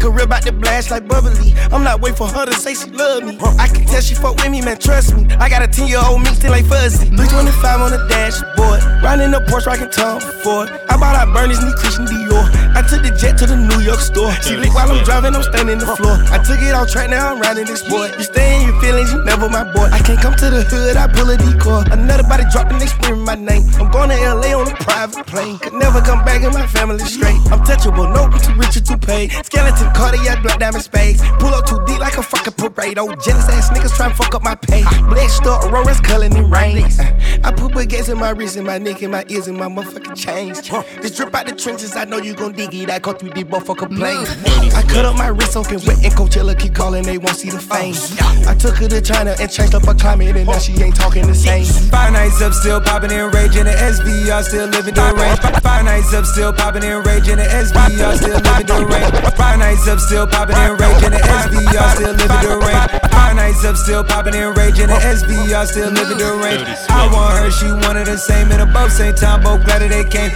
could rip blast like bubbly. I'm not waiting for her to say she love me. I can tell she fuck with me, man, trust me. I got a 10 year old me still like fuzzy. 325 on the dashboard. Riding the Porsche, rockin' Tom Ford. I bought out Bernie's, me Christian Dior. I took the jet to the New York store. She lick while I'm driving, I'm standing the floor. I took it off track, now I'm riding this boy. You stay in your feelings, you never my boy. I can't come to the hood, I pull a decoy. Another body dropping, they screaming my name. I'm going to LA on a private plane. Could never come back in my family straight. I'm touchable, no, too rich or too paid. Skeleton, cardiac, black diamond spades. Pull up too deep like a fucking parade. Oh, jealous ass niggas try to fuck up my pay. Blessed up, Aurora's culling in rain. Uh, I put baguettes in my wrist, and my neck, and my ears, and my motherfucking chains. This drip out the trenches, I know you gon' dig it. I go through the motherfucker plane. I cut up my wrist, soaking wet, and Coachella keep calling, they won't see the fame. I took her to China and changed up her climate, and now she ain't talking the same. Five nights up, still popping in rage in the SVR, still living the range. Five nights up, still popping in rage in the SVR, still living the range. Five nights up, still popping and rage in the SVR, still living the range. Five nights up, still popping and rage in the SVR, still living the range. I want her, she wanted the same, and above same time, both glad that they came.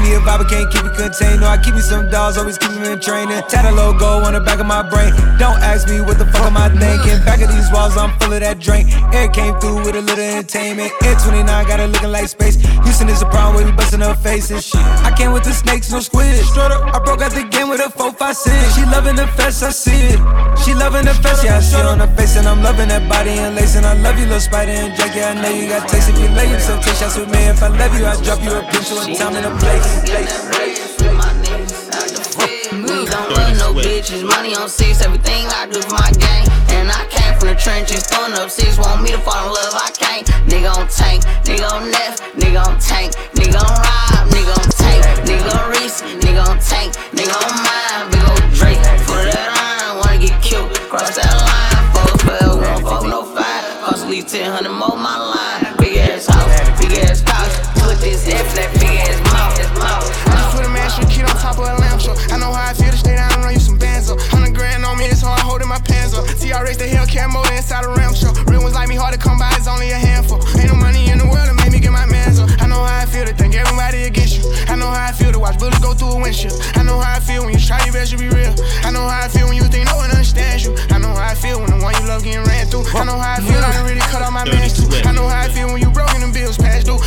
Me a vibe, I can't keep it contained. No, I keep me some dolls, always keep me in training. Tat a logo on the back of my brain. Don't ask me what the fuck am I thinking. Back of these walls, I'm full of that drink. Air came through with a little entertainment. Air 29 got it looking like space. Houston is a problem we busting her faces. Shit. I came with the snakes, no squid. Straight up, I broke out the game with a 4 5 6. She loving the fest, I see it. She loving the fest, yeah, I see it on her face. And I'm loving that body and lace. And I love you, little spider and Jack. Yeah, I know you got taste. If you lay yourself, take shots with me. If I love you, I drop you a picture of time and a place. Bitches, money on six, everything I do for my gang. And I came from the trenches, throwing up six, want me to fall in love, I can't. Nigga on tank, nigga on Neff, nigga on tank, nigga on Rob, nigga on tank, nigga on Reese, nigga on tank, nigga on mine, big old Drake. For that line, wanna get killed, cross that line, folks forever, won't fuck no five. Cost at least 1000 more my line. TRX, the Hellcat motor inside a ram show. Real ones like me, hard to come by, it's only a handful. Ain't no money in the world to make me get my mans up. I know how I feel to think everybody against you. I know how I feel to watch bullets go through a windshield. I know how I feel when you try your best to be real. I know how I feel when you think no one understands you. I know how I feel when the one you love getting ran through. I know how I feel when I really cut off my too. I know how I feel when you broke and bills past due.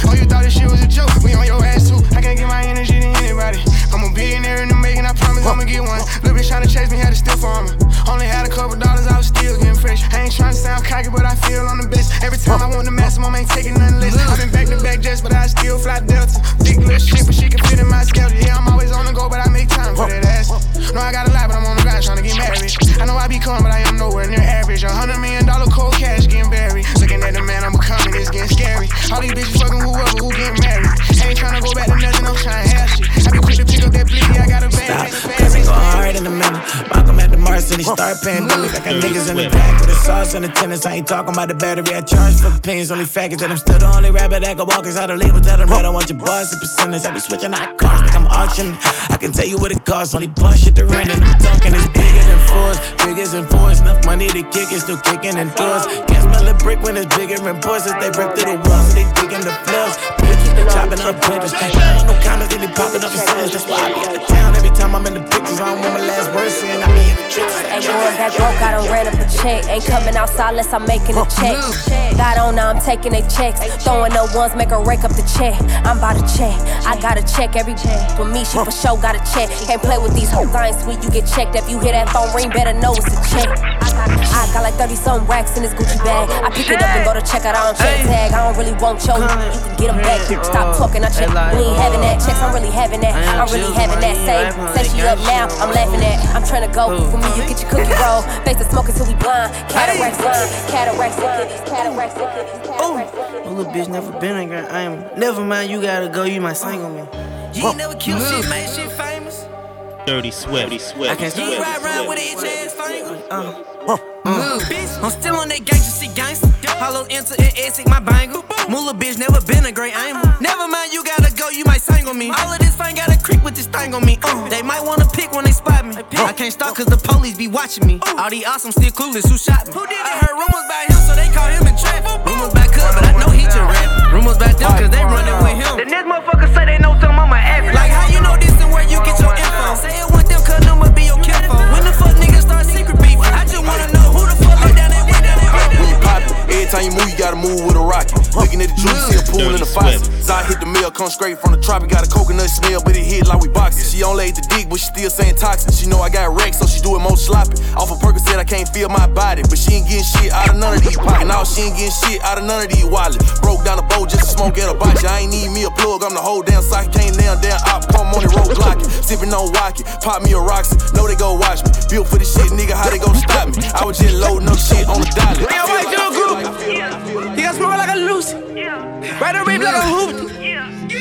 Get one. Little bitch tryna chase me, had to steal for me. Only had a couple dollars, I was still getting fresh. I ain't tryna sound cocky, but I feel on the best. Every time I want the maximum, ain't taking nothing less. I've been back to back jets, but I still fly Delta. Big little shit, but she can fit in my schedule. Yeah, I'm always on the go, but I make time for that ass. No, I got a lot, but I'm on the grind tryna get married. I know I be calm, but I am nowhere near average. A hundred million dollar cold cash getting buried. Looking at the man I'm becoming, it's getting scary. All these bitches fucking whoever who getting married. Ain't tryna go back to nothing, I'm tryna have shit. I be quick to pick up that bleedy, I got a bag. Stop, cause it go hard in a minute. Malcolm at the Mars and he start paying bills. I got niggas in the back with the sauce and the tennis. I ain't talking about the battery. I charge for the pins, only faggots. And I'm still the only rapper that can walk inside the label. Tell them that I want your boss and percentage. I be switching out cars like I'm auctioning. I can tell you what it costs. Only bus shit to rent and I'm dunking. It's than fours, bigger than fours. Enough money to kick it, still kicking in doors. Can't smell a brick when it's bigger than pours. As they break through the walls, they digging the floors. Chopping up papers. No comments, they be popping up in sales. That's why I be out of town every time I'm in the pictures. I don't want my last words saying I be in the trenches. Ain't going that broke, I done ran up a check. Ain't coming outside unless I'm making a check. Got on oh, now, I'm taking they checks. Throwing up ones, make her rake up the check. I'm about to check. I got to check every check. For me, she for sure got to check. Can't play with these hoes, I ain't sweet, you get checked. If you hear that phone ring, better know it's a check. I got like 30 something racks in this Gucci bag. I pick it up and go to check out, I don't check tag. I don't really want your, you can get them back. Stop talking, I check. We ain't having that. Checks, I'm really having that. I'm really having that. Say, say she up now, I'm laughing at. I'm trying to go. For me, you get your cookie roll. Face the smoke until we blind. Cataracts, line. Cataracts, look at these cataracts, look at these cataracts. look at these My little bitch never been a girl. I am. Never mind, you gotta go. You might sing on me. You ain't never killed shit, made shit famous. Dirty Swift. Dirty Swift. I can't You stop. ride around with an itch ass finger. Uh, Move, bitch. I'm still on that gangsta shit, gangsta. Hollow enter and Essex, my bangle. Moolah bitch, never been a great aimer. Never mind, you gotta go, you might sing on me. All of this fine got a creep with this thing on me. Uh, they might wanna pick when they spot me. I can't stop cause the police be watching me. All these awesome still clueless, who shot me? Who did it? I heard rumors about him, so they call him in traffic. Rumors about Cub, but I know he just rap. Rumors about them, cause they running with him. the next motherfucker say they know something, I'ma ask. Like how you know this and where you get your info. Say it want them, cause I'ma be your kinfolk. When the fuck niggas start secret beef? I just wanna know gotta move with a rocket. Looking at the juice, see a pool in the faucet. Zai hit the mill, come straight from the tropic. Got a coconut smell, but it hit like we boxing. She on laid the dick, but she still saying toxic. She know I got wrecked, so she do it more sloppy. Off a of said I can't feel my body, but she ain't getting shit out of none of these pockets. Now she ain't getting shit out of none of these wallets. Broke down the boat just to smoke at a box. I ain't need me a plug, I'm the whole damn socket. Can't down, damn op, come on the road blocking. Sipping on Wacky, pop me a Roxy. Know they go watch me. Built for this shit, nigga, how they gon' stop me? I was just loading up shit on the dolly. Hey, white He got smoke like a Lucy. Right a rip like a hoop.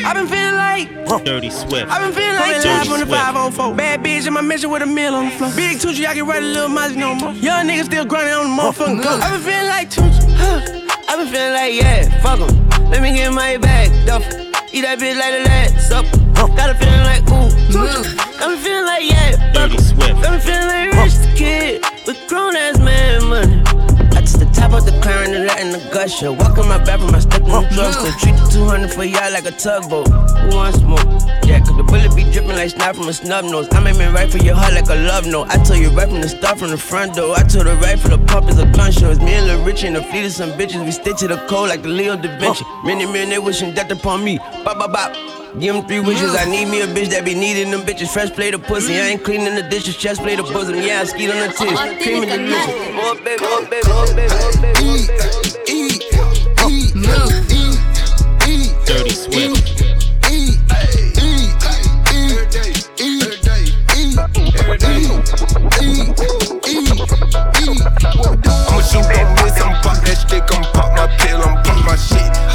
i been feeling like Dirty Swift. i been feeling like Dirty on the 504. Bad bitch in my mission with a meal on the floor. Big Tucci, I can write a little Mozzie no more. Young nigga still grinding on the motherfucking go. i been feeling like Tucci. Huh. i been feeling like, yeah, fuck em. Let me get my bag, duff. Eat that bitch like the last supper. Got a feeling like, ooh, Tucci. I'm feeling like, yeah, Dirty Swift. I'm feeling like rich kid with grown ass man money. Top of the car and letting the gusher. Walk in my bathroom, I step in the drugstore. Treat the 200 for y'all like a tugboat. Who wants more? Yeah, cause the bullet be dripping like snot from a snub nose. I made me right for your heart like a love note. I told you right from the start from the front door. I told her right for the pump is a gun show. It's me and Lil Rich and the fleet of some bitches. We stick to the code like the Leo da Vinci. Many men, they wishing death upon me. Bop, bop, bop. Give him three wishes. I need me a bitch that be needing them bitches. Fresh plate of pussy. I ain't cleaning the dishes. Chest plate of bosom. Yeah, I ski on the tits. Cream and delicious. More baby, more baby, more baby, more baby. Eat, eat, eat, eat. Dirty Swift. I'ma shoot that miss, I'ma pop that stick, I'ma pop my pill, I'ma pop my shit.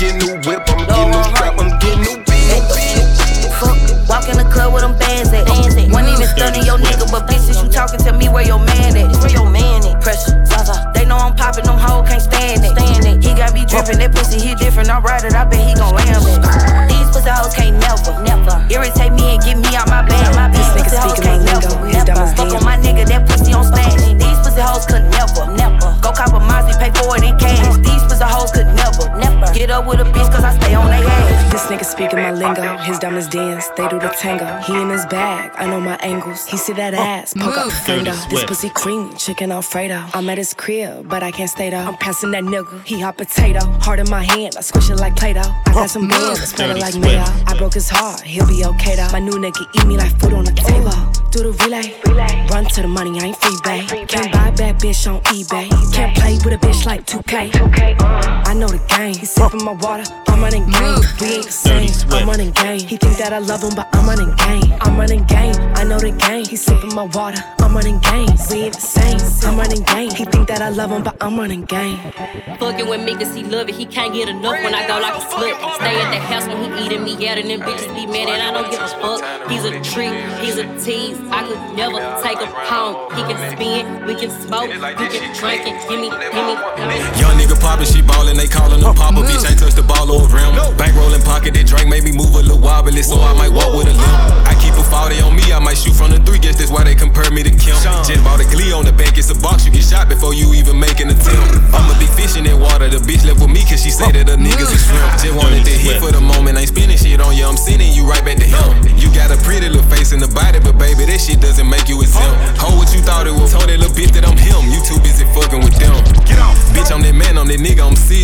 That jug, I'ma new whip, I'ma new strap, I'ma get new Fuck, walk in the club with them bands at. Bands at. One even stunning your nigga, but bitches, you talking to me where your man at? Where your man at? Pressure, Zaza. They know I'm popping, them hoes can't stand it. Stand it. He got me dripping, that pussy he different. I ride it, I bet he gon' ram speaking my lingo, his dumb as dance. They do the tango. He in his bag, I know my angles. He see that ass, poke up fendo. This pussy cream, chicken Alfredo. I'm at his crib, but I can't stay though. I'm passing that nigga, he hot potato. Hard in my hand, I squish it like Play-Doh. I got some bands, spread it like mayo. I broke his heart, he'll be okay though. My new nigga eat me like food on the table. Do the relay, run to the money, I ain't free bay. Can't buy a bad bitch on eBay. Can't play with a bitch like 2K. I know the game. He sipping my water, I'm running game. We ain't the same, I'm running game. He think that I love him, but I'm running game. I'm running game, I know the game. He sipping my water, I'm running game. We ain't the same, I'm running game. He think that I love him, but I'm running game. Fucking with me cause he love it, he can't get enough when I go like a slut. Stay at the house when he eating me out and them bitches be mad and I don't give a fuck. He's a treat, he's a tease. I could never take him home. He can spin, we can smoke, we can drink and give me, give me. Young nigga poppin', she ballin', they callin' him Papa. Bitch ain't touch the ball over him. Bankrollin' pocket, that drink made me move a little wobbly, so I might walk with a limp. I a 40 on me, I might shoot from the three. Guess that's why they compare me to Kim. Just bought a glee on the back, it's a box, you get shot before you even make an attempt. I'm a big fish in that water, the bitch left with me cause she say that the niggas are shrimp. Just wanted to hit for the moment, ain't spinning shit on you, I'm sending you right back to him. You got a pretty little face in the body, but baby, that shit doesn't make you exempt. Hold what you thought it was, told that little bitch that I'm him. You too busy fucking with them. Get off. Bitch, I'm that man, I'm that nigga, I'm serious.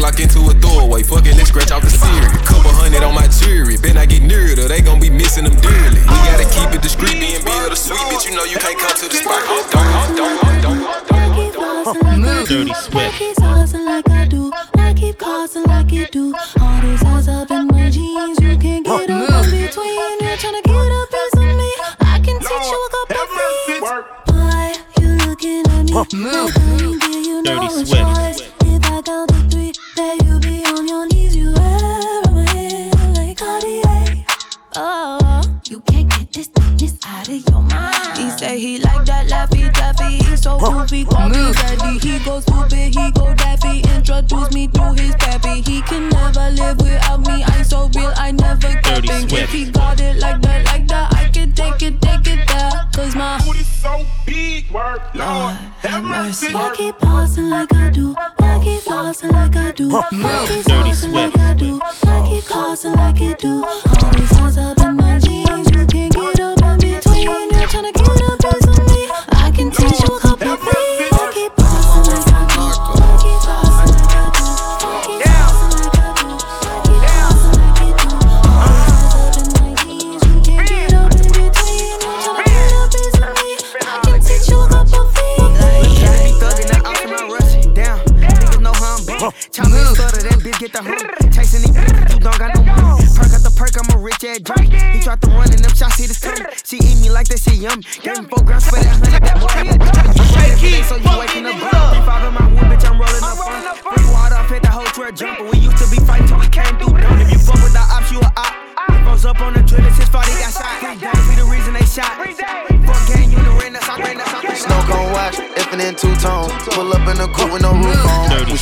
Lock into a doorway. Fuck it, let's scratch off the Siri. Couple hundred on my jewelry, bet I get near it, or they gon' be missing them dearly. We gotta keep it discreet, being bill the sweet, bitch. You know you can't come to the spot. Dirty Swift. I do.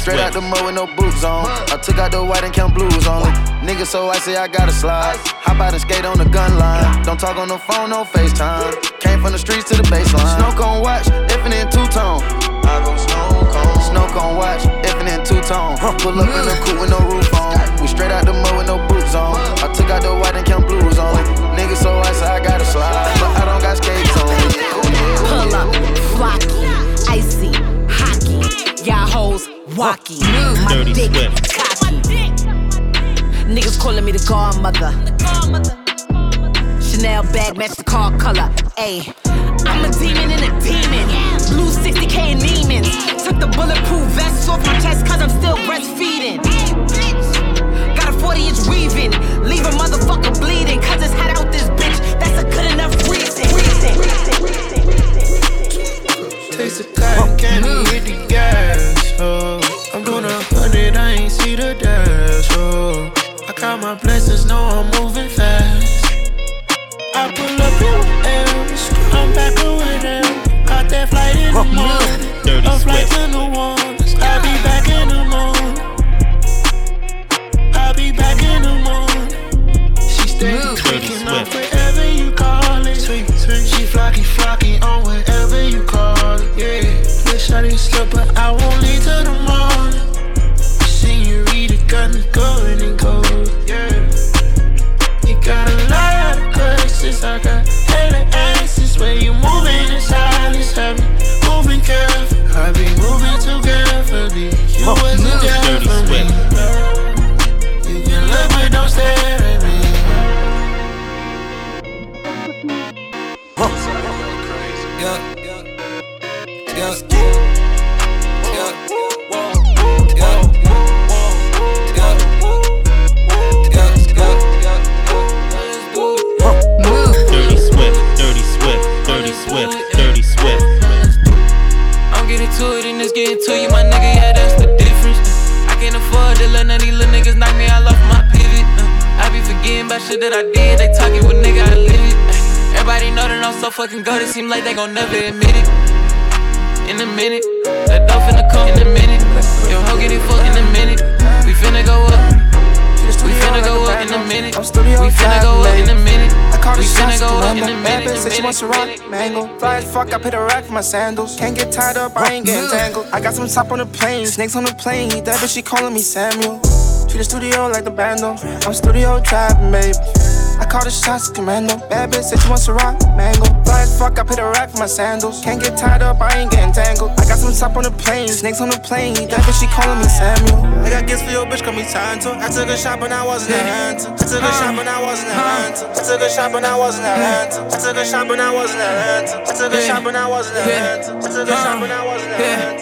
Straight out the mud with no boots on. I took out the white and count blues on. Nigga, so I say I gotta slide. Hop out and skate on the gun line. Don't talk on the phone, no FaceTime. Came from the streets to the baseline. Snow cone watch, effing in two tone. I go snow cone. Snow cone watch, effing in two tone. Pull up in the coupe with no roof on. We straight out the mud with no boots on. I took out the white and count blues only. Nigga, so I say I gotta slide. But I don't got skates on. Pull up, flocky, icy, hockey. Y'all hoes walkie. My Dirty dick Swift. cocky. Niggas calling me the godmother. Chanel bag match the car color. Ayy. I'm a demon in a demon. Blue 60k in Neiman's. Took the bulletproof vest off my chest cause I'm still breastfeeding. Got a 40 inch weaving. Leave a motherfucker bleeding cause it's hot out this bitch. That's a good enough reason. Taste the cotton candy hit the gas. Oh, dash. Oh, I count my blessings, know I'm moving fast. I pull up in M's, I'm back away now. Caught that flight in the morning, Dirty a flight to New Orleans. I'll be back in the morning. I'll be back in the morning. She Dirty tweaking on wherever you call it. Sweet, sweet. She flocky, flocky on wherever you call it. Yeah, I didn't slip, but I won't leave till the morning. Sandals. Can't get tied up, I ain't getting tangled. I got some top on the plane, snakes on the plane. He that bitch, she calling me Samuel. Treat the studio like the bando. I'm studio trapping, baby. Call the shots, commando. Bad bitch said she wants to rock mango. Fly as fuck, I put a rack for my sandals. Can't get tied up, I ain't getting tangled. I got some top on the plane, snakes on the plane. That bitch, she calling me Samuel. I got gifts for your bitch, call me Tonto. I took a shot, but I wasn't Atlanta. I took a shot, but I wasn't Atlanta. Uh, I took a shot, but I wasn't Atlanta. Uh, I took a shot, but I wasn't Atlanta. I took a shot, but I wasn't Atlanta. I took a uh, shot, but I wasn't Atlanta. I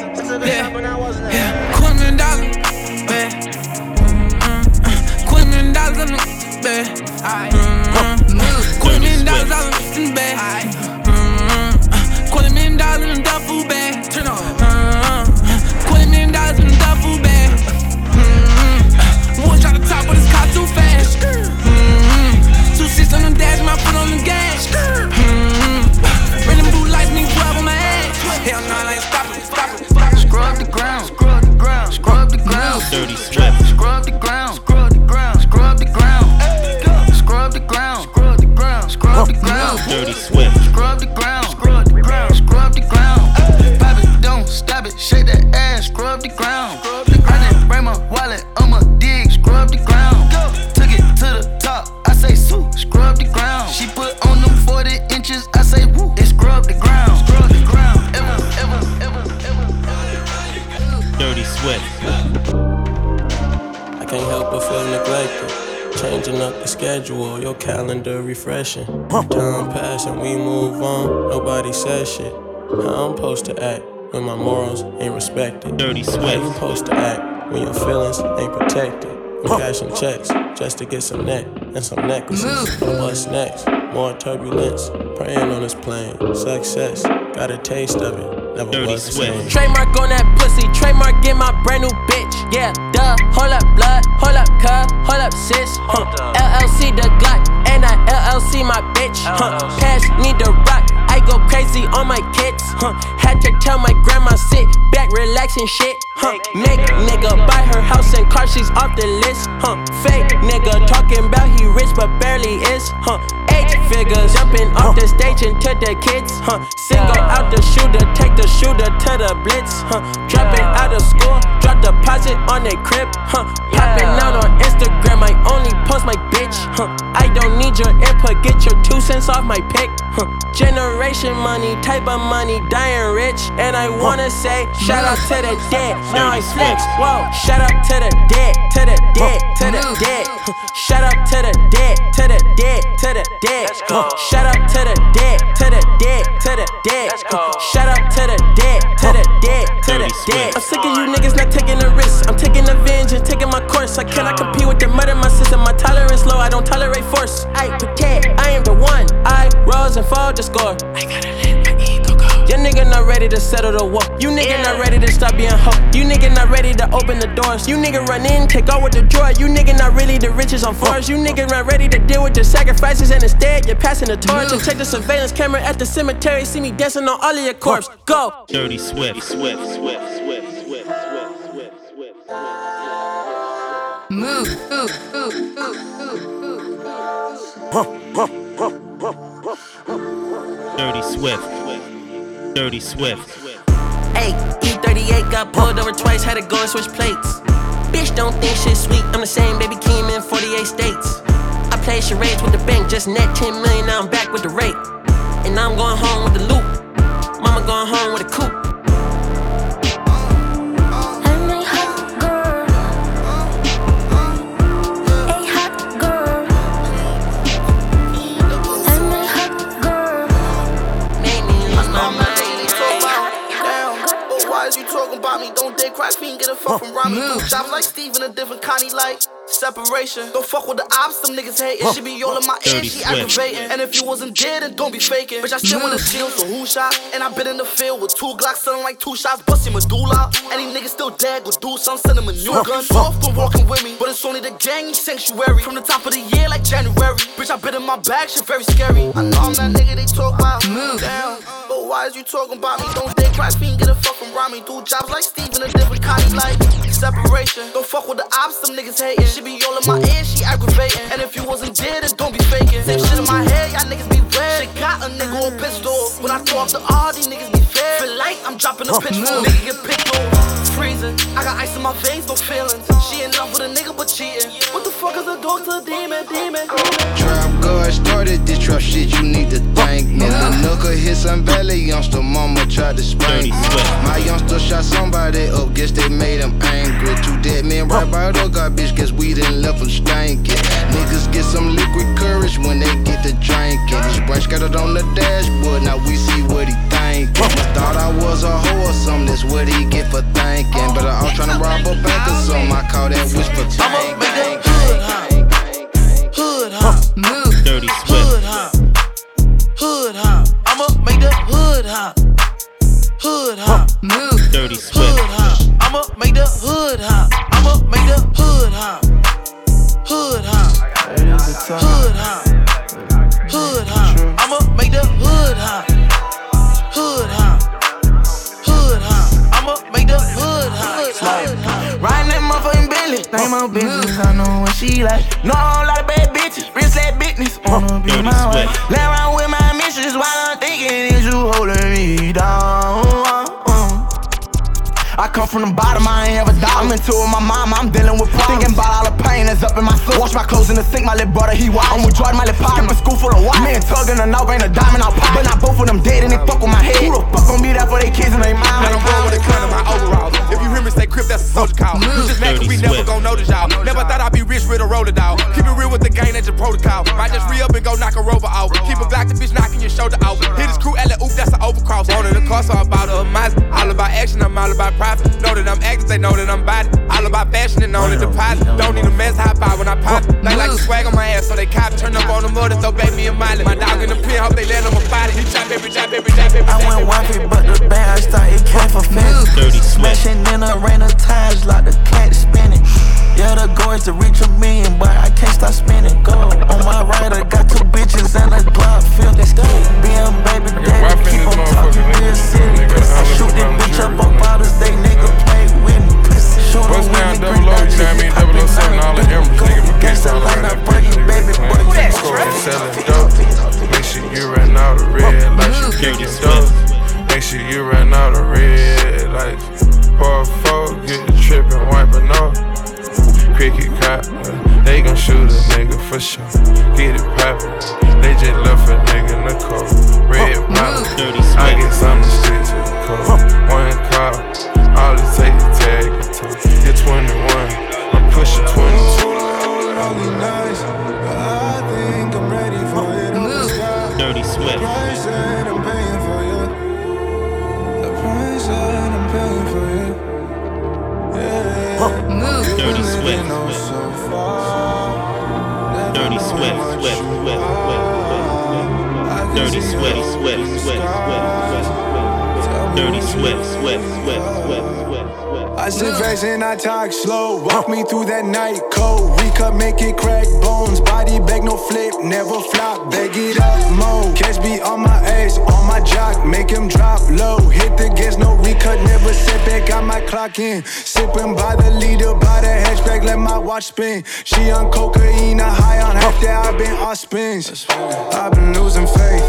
Quarter million dollars all in the bag. Quarter million dollars in the duffel bag. Turn on. Quarter million dollars in the duffel bag. One to top, but it's caught too fast. Mm-mm. Two six on the dash, my foot on the gas. Blue lights, me grab on my ass. Hell no, I ain't stopping, stopping. Scrub the ground, scrub the ground, scrub the ground. Dirty Swift. Scrub the ground, scrub the ground, Dirty Swift. Scrub the ground, schedule, your calendar refreshing. Time passing, we move on. Nobody says shit. How I'm supposed to act when my morals ain't respected? Dirty sweat. How Swift. you supposed to act when your feelings ain't protected? I'm cashing checks just to get some neck and some necklaces. But what's next? More turbulence. Praying on this plane. Success. Got a taste of it. Never Dirty was the same. Trademark on that pussy, trademark in my brand new bitch. Yeah, duh. Hold up, blood. Hold up, cuz. Hold up, sis. Huh. LLC the Glock, and I LLC my bitch. Huh. Pass me the rock. I go crazy on my kids. Huh. Had to tell my grandma sit back, relax and shit. Huh. Make nigga buy her house and car, she's off the list. Huh. Fake nigga talking about he rich but barely is. Huh. Eight figures jumping off the stage and into the kids. Huh. Single out the shooter, take the shooter to the blitz. Huh. Dropping out of school, drop deposit on their crib. Huh. Popping out on Instagram, I only post my bitch. Huh. I don't need your input, get your two cents off my pick. Huh. Generation money, type of money, dying rich. And I wanna say, shout out to the dead. Now I flex. Whoa, shout out to the dead, to the dead, to the dead. Shout out to the dead, to the dead, to the dead. Shout out to the dead, to the dead, to the dead. Shout out to the dead, to the dead, to the dead. I'm sick of you niggas not taking the risk. I'm taking the vengeance, taking my course. I cannot compete with the murder my system. My tolerance low, I don't tolerate force. I protect, I am the one. I rose and fall to score. I gotta let my ego go. Your nigga not ready to settle the war. You nigga yeah. not ready to stop being hooked. You nigga not ready to open the doors. You nigga run in, take out with the drawer. You nigga not really the riches on fours. You nigga not ready to deal with the sacrifices and instead you're passing the torch. And check the surveillance camera at the cemetery. See me dancing on all of your corpse. Go. Dirty Swift, Swift, Swift, Swift, Swift, Swift, Swift, Swift. Move, move, move, move, move, move. Dirty Swift. Dirty Swift. Hey, E38 got pulled over twice, had to go and switch plates. Bitch, don't think shit sweet. I'm the same baby Keem in 48 states. I play charades with the bank, just net 10 million, now I'm back with the rate. And I'm going home with the loop. Mama going home with a coupe. Why is you talking about me? Don't dare cry, fiend, get a fuck from Rami. Do jobs like Steve in a different Connie, like separation. Don't fuck with the ops, some niggas hating. She be all in my ear, she aggravating. And if you wasn't dead, then don't be faking. Bitch, I still wanna steal, so who shot? And I been in the field with two Glocks, selling like two shots, busting medulla. Any niggas still dead, go do some, send him a new gun. Soft for walking with me, but it's only the gang sanctuary. From the top of the year, like January. Bitch, I been in my bag, shit very scary. I know I'm that nigga they talk about. Down. But why is you talking about me? Don't dare cry, fiend, get a fuck Rami. Do jobs like Steve in a different Connie, like separation. Don't fuck with the ops, some niggas hating. She be all in my ear, she aggravating. And if you wasn't dead, then don't be faking. Same shit in my head, y'all niggas be red. Shit got a nigga on pistol. When I throw up the R, these niggas be fed. Feel like I'm dropping a pitch nigga get picked on. Freezing, I got ice in my veins, no feelings. She in love with a nigga, but cheating. What the fuck is a dog to a demon, demon? Trap God started this trap shit, you need to thank me. Uh-huh. The knuckle hit some valley youngster, mama tried to spank me. My youngster shot somebody up, guess they made him angry. Two dead men right by the garbage, guess we done left them stankin'. Niggas get some liquid courage when they get to drinking. His brain scattered on the dashboard, now we see what he thinking. Thought I was a hoe or something, that's what he get for thinking. But I was tryna rob a bank or something, I call that whisper tank. Hood hop, move. Dirty Hood hop, hood hop. I'ma make the hood hop, hood hop, move. Dirty Swift. hood hop. I'ma make the hood hop. I'ma make the hood hop, hood hop, hood hop, hood hop. I'ma make the hood hop, name my business. I know what she like. Know a whole lot of bad bitches, wrist that business. Wanna be my wife. Lay around with my missus while I'm thinking is you holding me down. I come from the bottom, I ain't ever die. I'm into it my mom, I'm dealing with problems. Thinking about all the pain that's up in my soul. Wash my clothes in the sink, my little brother, he watch. I'm with Jordan, my little pop. A school full of white. Me and Tug in the knob ain't a diamond, I'll pop. But not both of them dead and they fuck with my head. Who the fuck gon' be there for their kids and they mom? Man, I'm born with a gun in my overalls. If you hear me say crip, that's a soldier call. You just mad cause we never gon' notice y'all. Never thought I'd be rich with a roller dog. Keep it real with the gang, that's your protocol. Might just re up and go knock a rover out. Keep a black the bitch knocking your shoulder out. Hit his crew, Ella, oop, that's an overcross. Wanted a car, so I bought a Mazda. All about action, I'm all about profit. Know that I'm acting, they know that I'm body. All about fashion and on the deposit. Don't need a mess, high five when I pop. They like to swag on my ass, so they cop. Turn up on the motor, so baby and Miley. My dog in the pen, hope they land on my body. He chop every chop, every chop, every I went wifey, but the band started came for fans. Dirty sweat. Smashing in a rain of times like the cat spinning. Yeah, the goal is to reach a million, but I can't stop spinning. Go on my right, I got two bitches and a Glock 50. Being baby daddy, keep on talking real city. I shoot this bitch up on Father's Day, nigga, play with me. Shoot Bust down, double O, you know what I mean? Double O seven, all the emeralds, nigga. My gangsta all around that bitch, nigga. Man, selling dope. Make sure you run out of red lights. You kicking dope. Make sure you run out of red lights. Pour a four, get the trip and wipe it off. Cricket cop, uh, they gon' shoot a nigga for sure. Get it poppin'. They just left a nigga in the cold. Red bottom. I get something straight to the cold. One call, all it take is tag and toe. You're 21, I'm pushing 22. Really nice, but I think I'm ready for it on the sky. Dirty The Swift. Swift, Swift, Swift, Swift. Dirty Swift, Swift, Swift, Swift, Swift. I sit fast and I talk slow. Walk me through that night cold. Recut, make it crack bones. Body bag, no flip, never flop. Bag it up, mo. Catch me on my ass, on my jock. Make him drop low. Hit the gas, no recut, never sit back. Got my clock in. Sipping by the leader, by the hatchback, let my watch spin. She on cocaine, I high on half that. I've been off spins. I've been losing faith.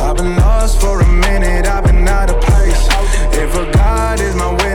I've been lost for a minute. I've been out of place. If a God is my witness,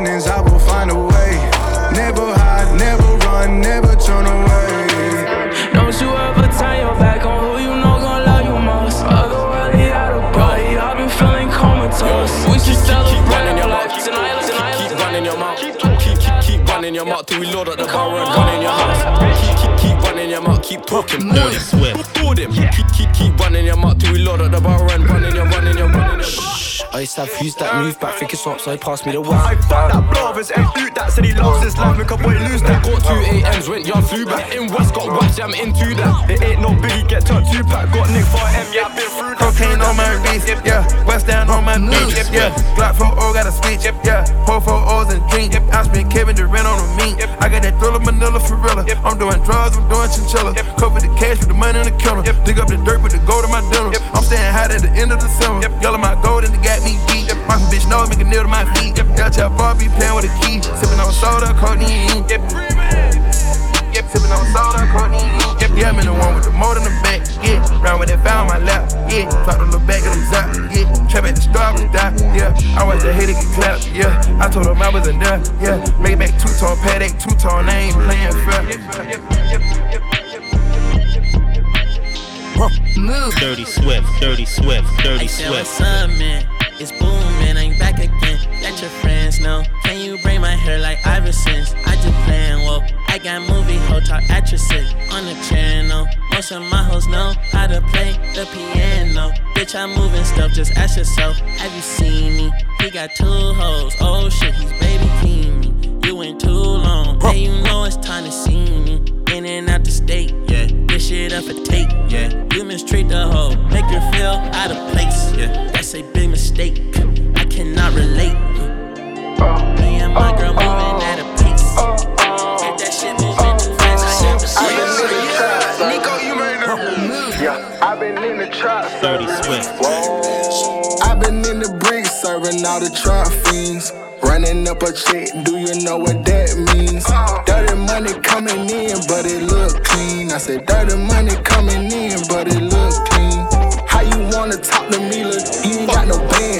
we load up the bar and gun in your house. Keep, keep, keep running your mouth. Keep talking. Dirty Swift. Do them. Keep, keep, keep running your mouth till we load up the bar and running your, running your, running your. I used to have fuse that move back, think it's up, so he passed me the word. I fuck that blovers and dude that said he loves his life, make a boy lose that. Got two AMs, went young, flew back. In West, got watch, I'm into that. It ain't no biggie, get turned two pack. Got Nick for M, yeah, been through that. Cocaine on my wrist, yeah. West down on my beach, yeah. Glock 4 O got a switch, yeah. Pour 4 O's and drink. I spent Kevin Durant on the meat. I got that thriller Manila for real. I'm doing drugs, I'm doing chinchilla. Cover the cash with the money in the killer. Dig up the dirt with the gold in my denim. I'm staying hot at the end of the summer. Yellow my gold in the got me beat. My bitch knows make a nail to my feet. Yeah, tell Bar be playing with a key. Sipping on soda, codeine. Yep, Yep, sipping on soda, codeine. Yep, yeah, I'm in the one with the motor in the back. Yeah, round with that foul on my lap. Yeah, talk on the back of the zap. Yeah, trap at the start with that. Yeah, I watch the hater get clapped. Yeah, I told him I wasn't there. Yeah, make it back two tone, paddock, two tone. I ain't playing fair. Move. Dirty Swift, Dirty Swift, Dirty I said, Swift. what's up, man? It's booming, I'm back again. Let your friends know. Can you bring my hair like Iverson's? I just playing, whoa. I got movie hotel actresses on the channel. Most of my hoes know how to play the piano. Bitch, I'm moving stuff, just ask yourself, have you seen me? He got two hoes, oh shit, he's baby king me. You went too long, hey, you know it's time to see me. In and out the state, yeah. This shit up for tape, yeah. You mistreat the hoe, make her feel out of place, yeah. That's a big mistake, cannot relate. Me and my girl moving at a pace. If that shit moving too fast, I have to slow. Nico, you made it. Yeah, I've been in the trap. Dirty Swift. I've been in the bricks serving all the trap fiends. Running up a check, do you know what that means? Dirty money coming in, but it look clean. I said dirty money coming in, but it look clean. How you wanna talk to me, look? You ain't got no bands.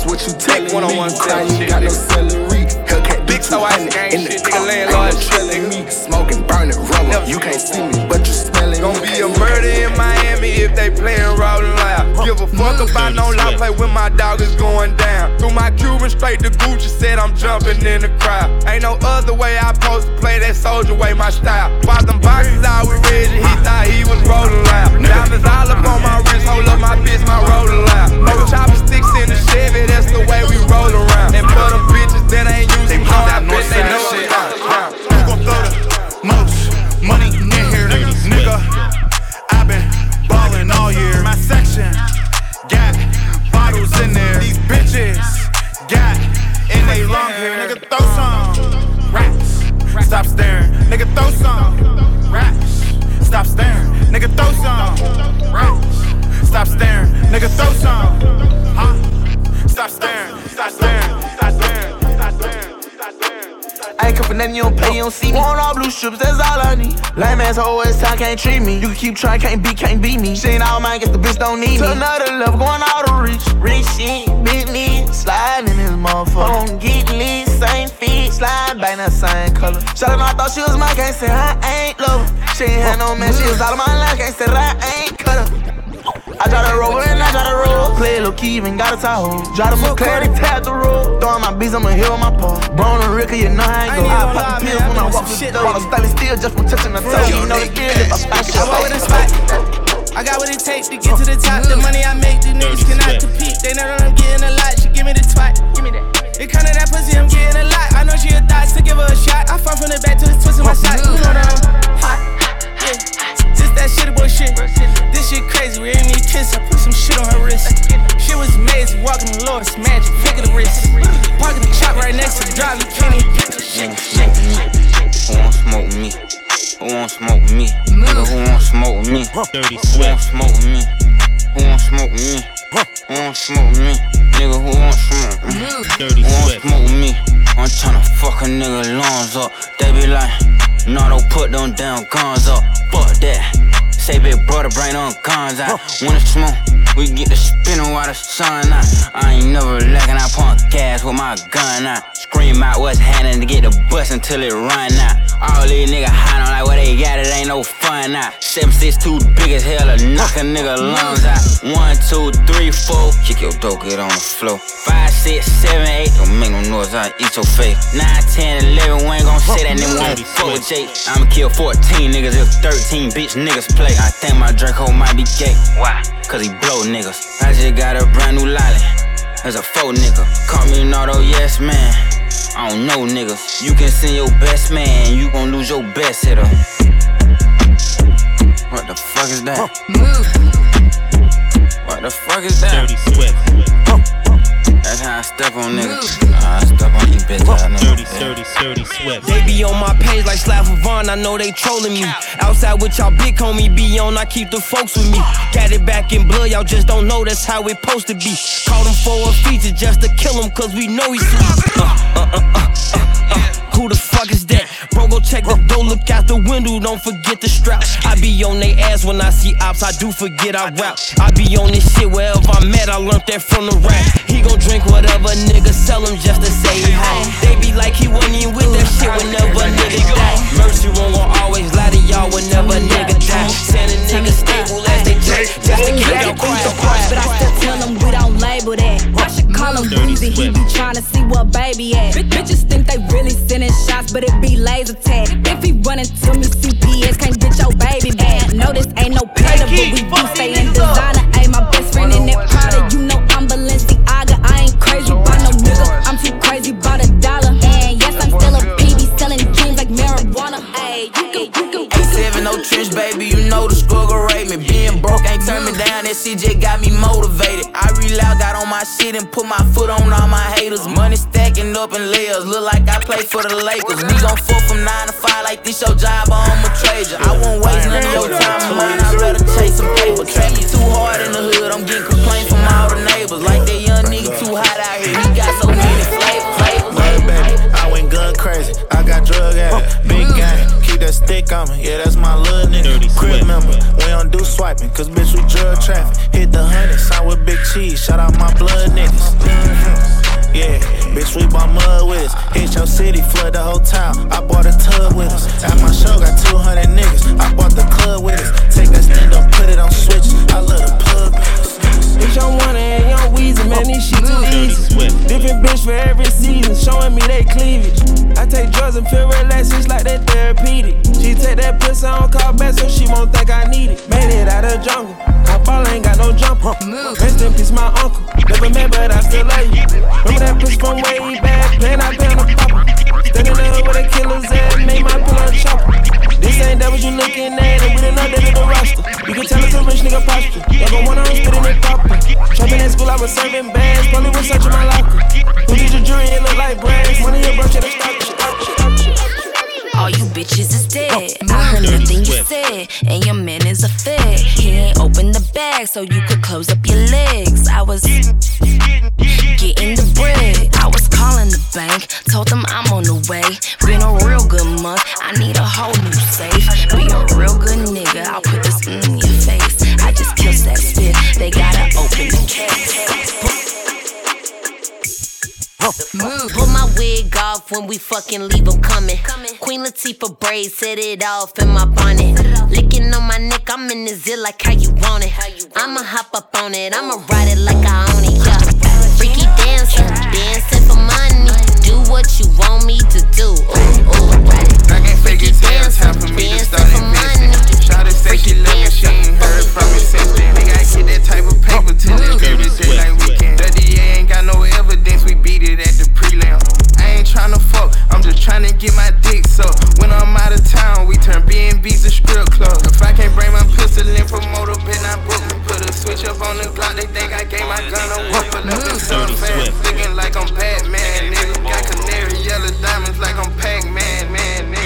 That's what you telling me. You cry, you got no celery. Hellcat know I gang in the nigga landlord trailing me, smoking, burning rubber. You can't see me, but you smelling. Gonna be a murder in Miami if they playin' rolling loud. Give a fuck mmm. about no lie, play when my dog is going down. Through my Cuban straight to Gucci, said I'm jumping in the crowd. Ain't no other way I supposed to play that soldier way, my style. Bought them boxes out with Reggie, he thought he was rolling loud. Diamonds all up on my wrist, hold up my bitch, my rolling loud. No chopper sticks in the Chevy, that's the way we roll around. And for them bitches that ain't using no, I bet they know shit. Who gon' throw the most money in here, nigga? I've been ballin' all year. My section got in they long hair. Nigga, throw some raps. Stop staring. Nigga, throw some raps. Stop staring. Nigga, throw some raps. Stop staring. Nigga, throw some. Huh? Stop staring. Stop staring. Stop staring. I ain't come for nothing, you don't pay, you don't see me. Want all blue strips, that's all I need. Lame ass always time can't treat me. You can keep trying, can't beat, can't beat me. She ain't all mine, guess the bitch don't need me. To another level, going out of reach. Rich shit, Bentley, sliding in this motherfucker. On get lit, same feet, slide bang that same color. Shout out, I thought she was mine, can't say I ain't love her. She ain't had no man, she was out of my life, can't say I ain't. I try to roll and I try to roll. Play low key, even got a Tahoe. Drive the McLaren, tap the road. Throwing my beats, I'ma heal my paw. Brown and Ricker, you know how I go. I pop the pills when I walk the door. I'm styling still just from touching the toe. You know the deal if I smash it. I walk with a spot. I got what it takes to get to the top. The money I make, these niggas cannot compete. They know that I'm getting a lot. She give me the twat. Give me that. It come to that pussy, I'm getting a lot. I know she a thot, so give her a shot. I fall from the back to the twist in my side. You know that I'm hot. Yeah. This that shit boy shit. This shit crazy. We ain't need kiss. I put some shit on her wrist. Shit was amazing. Walking the Lord's magic. Figure the wrist. Parking the chop right next to the drive. You can't even get the shit. Who won't smoke me? Who won't smoke me? Nigga, who won't smoke me? Dirty Who won't smoke me? Who won't smoke me? Who won't smoke me? Nigga, who won't smoke me? Dirty Who won't Swift. smoke me? I'm tryna fuck a nigga lungs up. They be like, nah, don't put them damn guns up. Fuck that. Say big brother, bring on guns. When it's smoke, we get the spinning while the sun out. I ain't never lacking, I pump gas with my gun out. Scream out what's happening to get the bus until it run out. All these niggas hiding like what they got, it ain't no fun six two big as hell to knock a nigga lungs out. One, two, three, four, kick your dope, get on the floor. Five, six, seven, eight, don't make no noise, I eat your face. Nine, ten, eleven, we ain't gon' say that nigga won't fuck with Jake. I'ma kill 14 niggas if 13 bitch niggas play. I think my Draco might be gay. Why? Cause he blow niggas. I just got a brand new lolly. As a faux nigga. Call me an auto yes man. I don't know niggas. You can send your best man, you gon' lose your best hitter. What the fuck is that? What the fuck is that? Dirty Swift. That's how I step on niggas. Nah, I step on you bitch ass Dirty, dirty, dirty Swift. They be on my page like Slav Vaughn, I know they trolling me. Outside with y'all big homie be on, I keep the folks with me. Got it back in blood, y'all just don't know that's how it supposed to be. Caught him for a feature just to kill him, cause we know he's sweet. Uh, uh, uh, uh, uh, uh. Who the fuck is that? Go check the door, look out the window, don't forget the strap. I be on they ass when I see ops, I do forget I rap. I be on this shit wherever I'm at, I learned that from the rap. He gon' drink whatever nigga sell him just to say hi. They be like he wasn't even with that shit whenever nigga die. Mercy won't always lie to y'all whenever nigga die. Send a nigga stable as they check, just to keep should call him Boozy, he be tryna see what baby at. Bitch- Bitches think they really sending shots, but it be laser tag. If he running to me, CPS can't get your baby back. No, this ain't no player, but we do stay in designer. Ayy, my best friend in that Prada, you know I'm Balenciaga. I ain't crazy by no nigga, I'm too crazy by the dollar. And yes, I'm still a PB selling dreams like marijuana. Ayy, you can, you can, you can. A7, no trench, baby, you know the struggle rate me. That shit just got me motivated. I real out, got on my shit and put my foot on all my haters. Money stacking up in layers, look like I play for the Lakers. We gon' fuck from 9 to 5 like this your job, or I'ma trade you. I won't waste none of your time and mine, I'd rather chase some paper. Trap me too hard in the hood, I'm getting complaints from all the neighbors. Like that young nigga too hot out here, he got so many flavors. flavors. Hey, baby, I went gun crazy. I got drug addict, big gang. Keep that stick on me, yeah, that's my little nigga. We don't do swiping, cause bitch, we drug traffic. Hit the honey, sign with big cheese, shout out my blood niggas. Yeah, bitch, we bought mud with us. Hit your city, flood the whole town. I bought a tub with us. At my show, got 200 niggas. I bought the club with us. Take that stand up, put it on switch. I love the plug. Bitch, I'm one and young Weezy, man, this shit too easy. Different bitch for every season, showing me they cleavage. I take drugs and feel relaxed, it's like that therapeutic. She take that pussy on call back so she won't think I need it. Made it out of jungle. I ball ain't got no jump jumper. Rest in peace, my uncle. Never met, but I still love you. Remember that pussy from way back, playing I play on the popper. Standing there with a killer's ass, made my pull on chopper. This ain't that what you looking at, and we done updated the roster. You can tell it's a rich nigga posture. Never wanna I'm spitting it proper. School, I was serving bags. Probably was searching my locker. Who did your jewelry? It look like brass. Money your brush at the All you bitches is dead. I heard nothing you said, and your man is a fed. He ain't open the bag so you could close up your legs. I was getting the bread. I was calling the bank, told them I'm on the way. Been a real good month, I need a whole new safe. Be a real good nigga, I'll put this in your that spit, they gotta open the case. Pull my wig off when we fucking leave 'em coming. Queen Latifah braids, set it off in my bonnet. Licking on my neck, I'm in the zit like how you want it. I'ma hop up on it, I'ma ride it like I own it, yeah. Freaky dancer, dancing for money. Do what you want me to do. Ooh, ooh. I can't fake it, tell for me to start from me since then. They gotta get that type of paper till they every day like weekend. The DA ain't got no evidence, we beat it at the prelim. I ain't tryna fuck, I'm just tryna get my dick sucked. When I'm out of town, we turn B&B's to strip club. If I can't bring my pistol in, promoter bet not book. Put a switch up on the Glock, they think I gave my gun away. Pull up so fast, looking like I'm Batman, nigga. Got canary yellow diamonds like I'm Pac-Man.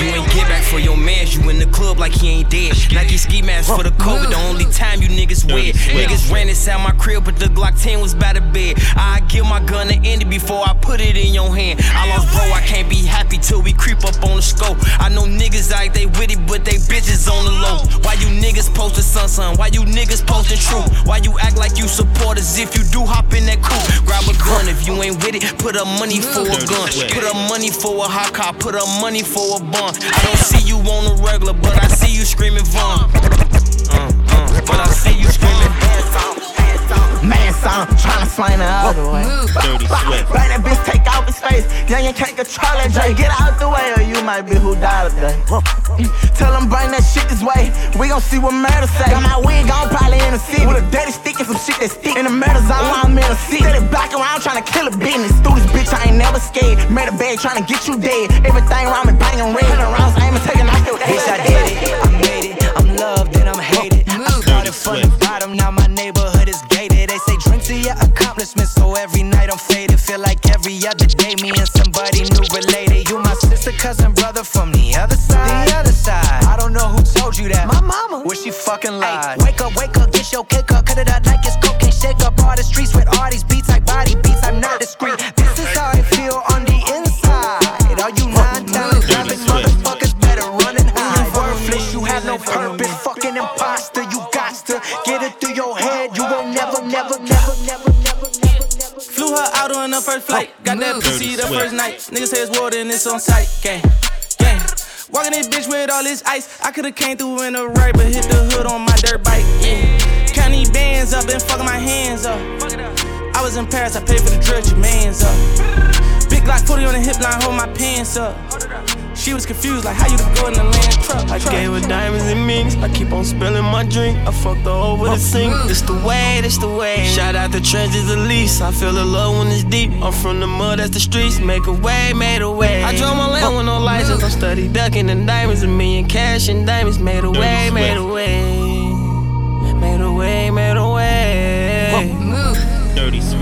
You ain't get back for your mans, you in the club like he ain't dead. Nike ski mask for the COVID, the only time you niggas wear. Niggas ran inside my crib, but the Glock 10 was by the bed. I give my gun to Andy before I put it in your hand. I lost bro, I can't be happy till we creep up on the scope. I know niggas like they with it, but they bitches on the low. Why you niggas posting sun sun? Why you niggas posting true? Why you act like you support us if you do hop in that coupe? Grab a gun if you ain't with it, put up money for a gun. Put up money for a hot car, put up money for a bun. I don't see you on the regular, but I see you screaming Vaughn. Uh, uh, but I see you screaming. Man, son, tryna slang the other way. Dirty Swift. Bang that bitch, take off his face. Young, you can't control that J. Get out the way, or you might be who died today. Tell him bring that shit this way. We gon' see what murder say. Got my wig on, probably in the city. With a dirty stick and some shit that stick. In the murder zone, I'm in the city. Steady back around tryna kill a business. Through this bitch, I ain't never scared. Made a bag tryna get you dead. Everything around me banging red. Hundred rounds, aiming, taking off your Bitch, I did it. I made it. I'm loved and I'm hated. I started from the bottom, now my neighborhood accomplishments, so every night I'm faded. Feel like every other day, me and somebody new related. You my sister, cousin, brother from the other side. The other side. I don't know who told you that. My mama. Wish she fucking lied. wake up, wake up, get your cake up, cut it out like it's cocaine. Shake up all the streets with all these on flight. Got that pussy the first night. Niggas say it's water and it's on sight. Gang, gang. Walking this bitch with all this ice. I could've came through in the right, but hit the hood on my dirt bike. Yeah. Count these bands up and fucking my hands up. I was in Paris, I paid for the drug, your man's up. Big Glock 40 on the hip line, hold my pants up. She was confused, like how you could go in the land truck. I gave her diamonds and minis. I keep on spilling my drink. I fucked her over the sink. This the way, this the way. Shout out the trenches at least. I feel the love when it's deep. I'm from the mud, that's the streets. Make a way, made a way. I drove my land with no license. I'm steady ducking the diamonds. A million cash and diamonds. Made a way, made a way. Made a way, made a way.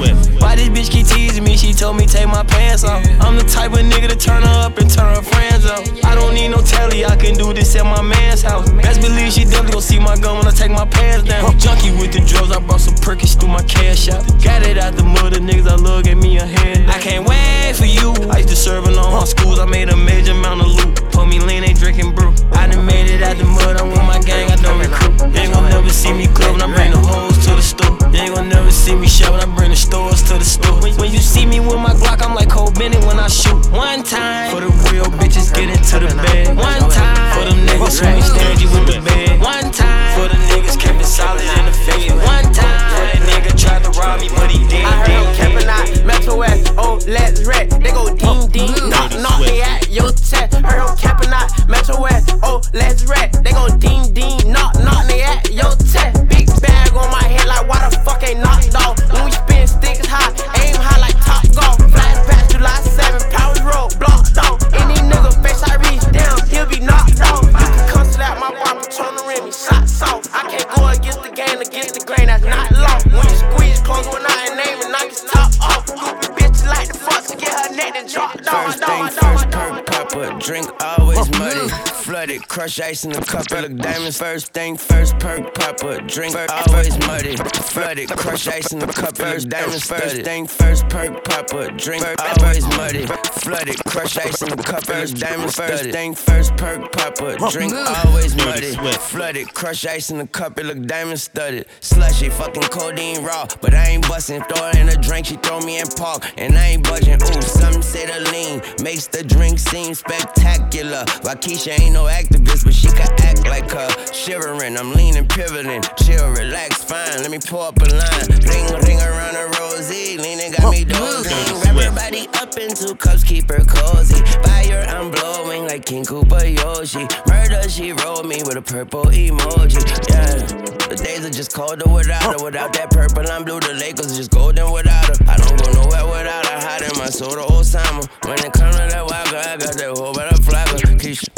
Swift. Why this bitch keep teasing me? She told me take my pants off. I'm the type of nigga to turn her up and turn her friends off. I don't need no telly, I can do this at my man's house. Best believe she definitely gon' see my gun when I take my pants down. Junkie with the drugs, I brought some perkins through my cash out. Got it out the mud, the niggas I love gave me a hand. I can't wait for you. I used to serve in all my schools, I made a major amount of loot. Put me lean, ain't drinking brew. I done made it out the mud, I'm with my gang, I don't recruit. They gon' never see me club when I bring the hoes to the store. You ain't gon' never see me shout when I bring the stores to the store. When, when you see me with my Glock, I'm like Cole Bennett when I shoot. One time for the real bitches, get into the bed. One time for them niggas who ain't stingy with the bed. One time for the niggas keeping solid in the field. One time for that nigga tried to rob me, but he did. I heard him camping out, Metro West, oh, let's wreck. They go ding oh, ding, knock knock, they at your chest. Heard him camping out, Metro West, oh, let's wreck. They go ding ding, knock knock, they at your chest. Bag on my head, like why the fuck ain't knocked off? When we spin sticks high, aim high like top golf. Flashback July 7, Powers Road, blocked off. Any nigga face I reach down, he'll be knocked off. You can come slap my bar, Patron the rim, shots off. I can't go against the game, against the grain, that's not law. When you squeeze close one eye and name and knock his top off. Stupid bitch like the fuck to get her neck and drop First thing first, perk popper, drink always muddy. Flooded, crush ice in the cup, it look diamonds. First thing first, perk popper, drink always muddy. Flooded, crush ice in the cup, it look diamonds. First thing first, perk popper, drink always muddy. Flooded, crush ice in the cup, it look diamonds. First thing first, perk popper, drink always muddy. Flooded, crush ice in the cup, it look diamond studded. Slushy, fucking codeine raw, but I ain't bustin'. Throw her in a drink, she throw me in park, and I ain't budging. Ooh, some say the lean makes the drink seem spectacular. Wockesha ain't no activist, but she can act like her. Shivering, I'm leaning, pivoting, chill, relax, fine. Let me pull up a line, ring, ring around a rosy. Leaning got me dozing. Wrap everybody up in two cups, keep her cozy. Fire, I'm blowing like King Koopa Yoshi. Murder, she rolled me with a purple emoji. Yeah, the days are just colder without her. Without that purple, I'm blue. The Lakers just golden without her. I don't go nowhere without her. Hiding my soul to Osama. When it comes to that wild girl, I got that whole better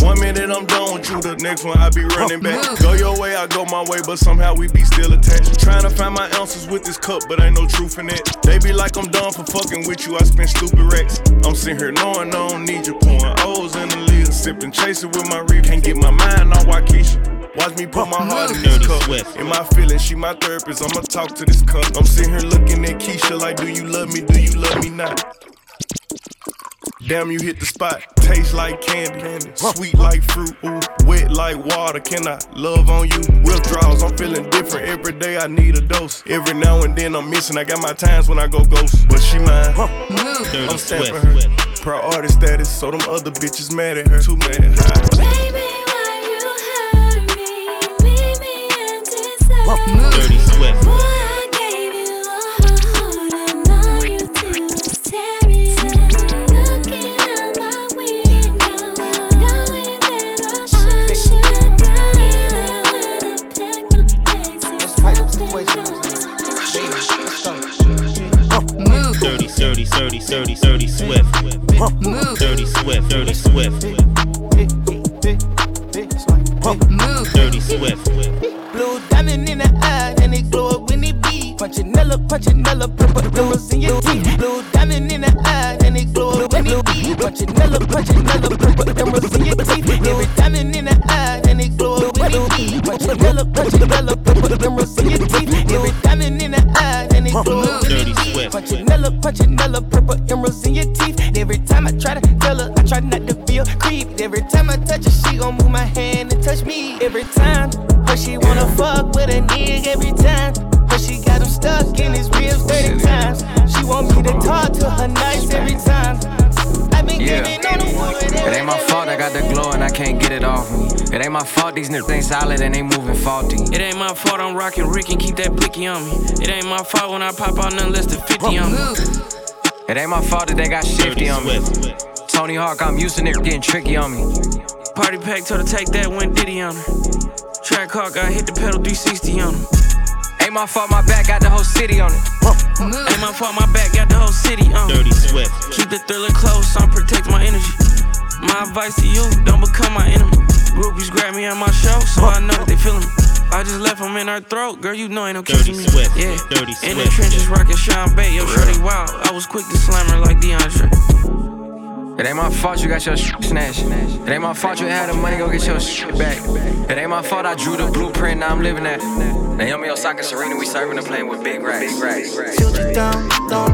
One minute I'm done with you, the next one I be running back. Go your way, I go my way, but somehow we be still attached. Trying to find my ounces with this cup, but ain't no truth in it. They be like I'm done for fucking with you, I spend stupid racks. I'm sitting here knowing I don't need you, pouring O's in the lid, sipping, chasing with my reef. Can't get my mind on Wockesha. Watch me put my heart in this cup. In my feelings, she my therapist. I'ma talk to this cup. I'm sitting here looking at Keisha like, do you love me? Do you love me not? Damn, you hit the spot. Taste like candy, sweet like fruit, ooh, wet like water. Can I love on you? Withdrawals, I'm feeling different. Every day I need a dose. Every now and then I'm missing. I got my times when I go ghost, but she mine. I'm stamping her. Priority status, so them other bitches mad at her. Too mad. Baby, why you hurt me? Leave me 30, 30, 30, 30 Swift. 30 Swift, 30 Swift. 30 Swift. Blue diamond in the eye, and it glow up when it beat. Punchinella, punchinella, purple doors in your teeth. Blue diamond in the eye, and it glow up when it beat. Punchinella, punchinella, purple doors in your teeth. Every diamond in the eye, and it glow up when it beat. Punchinella, punchinella, purple doors in your teeth. Every in the eye, it glow up it beat. Punchinella, punchinella, purple emeralds in your teeth. Every time I try to tell her, I try not to feel creep. Every time I touch her, she gon' move my hand and touch me. Every time, but she wanna fuck with a nigga every time. But she got him stuck in his ribs 30 times. She want me to talk to her nice every time. I've been Yeah. giving on the wood It ain't my fault I got the glow and I can't get it off me. It ain't my fault these niggas ain't solid and they moving faulty. It ain't my fault I'm rocking Rick and keep that blicky on me. It ain't my fault when I pop out nothing less than 50 on me. It ain't my fault that they got shifty on me. Tony Hawk, I'm used to niggas getting tricky on me. Party pack told her take that went Diddy on her. Track hawk, I hit the pedal 360 on him. Ain't my fault my back got the whole city on it. Ain't my fault my back got the whole city on. it. Dirty Swift. Keep the thriller close, I'm protect my energy. My advice to you, don't become my enemy. Groupies grab me at my show, so I know that they feeling me. I just left them in her throat, girl, you know I ain't no catching me. Swift. Yeah, Dirty in the Swift. trenches rockin' Sean Bay, yo, shorty wild. I was quick to slam her like DeAndre. It ain't my fault you got your sh- snatched. It ain't my fault you had the money, go get your shit back. It ain't my fault I drew the blueprint, now I'm living that. Naomi Osaka, Serena, we serving the plane with big racks. Big racks. Tilt it down, down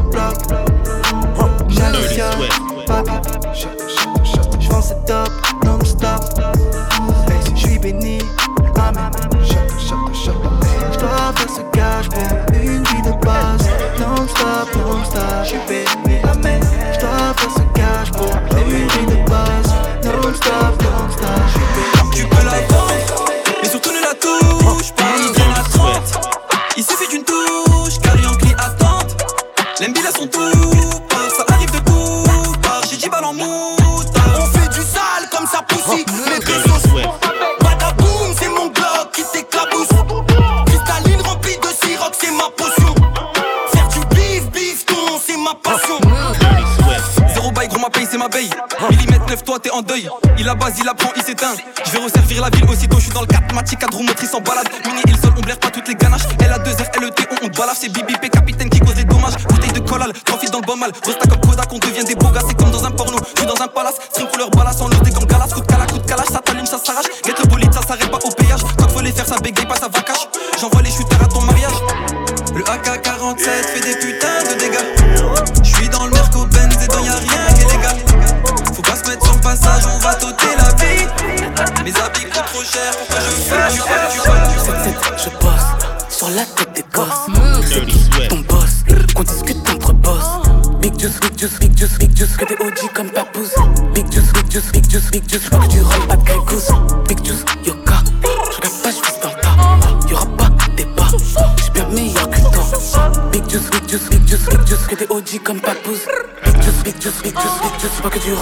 was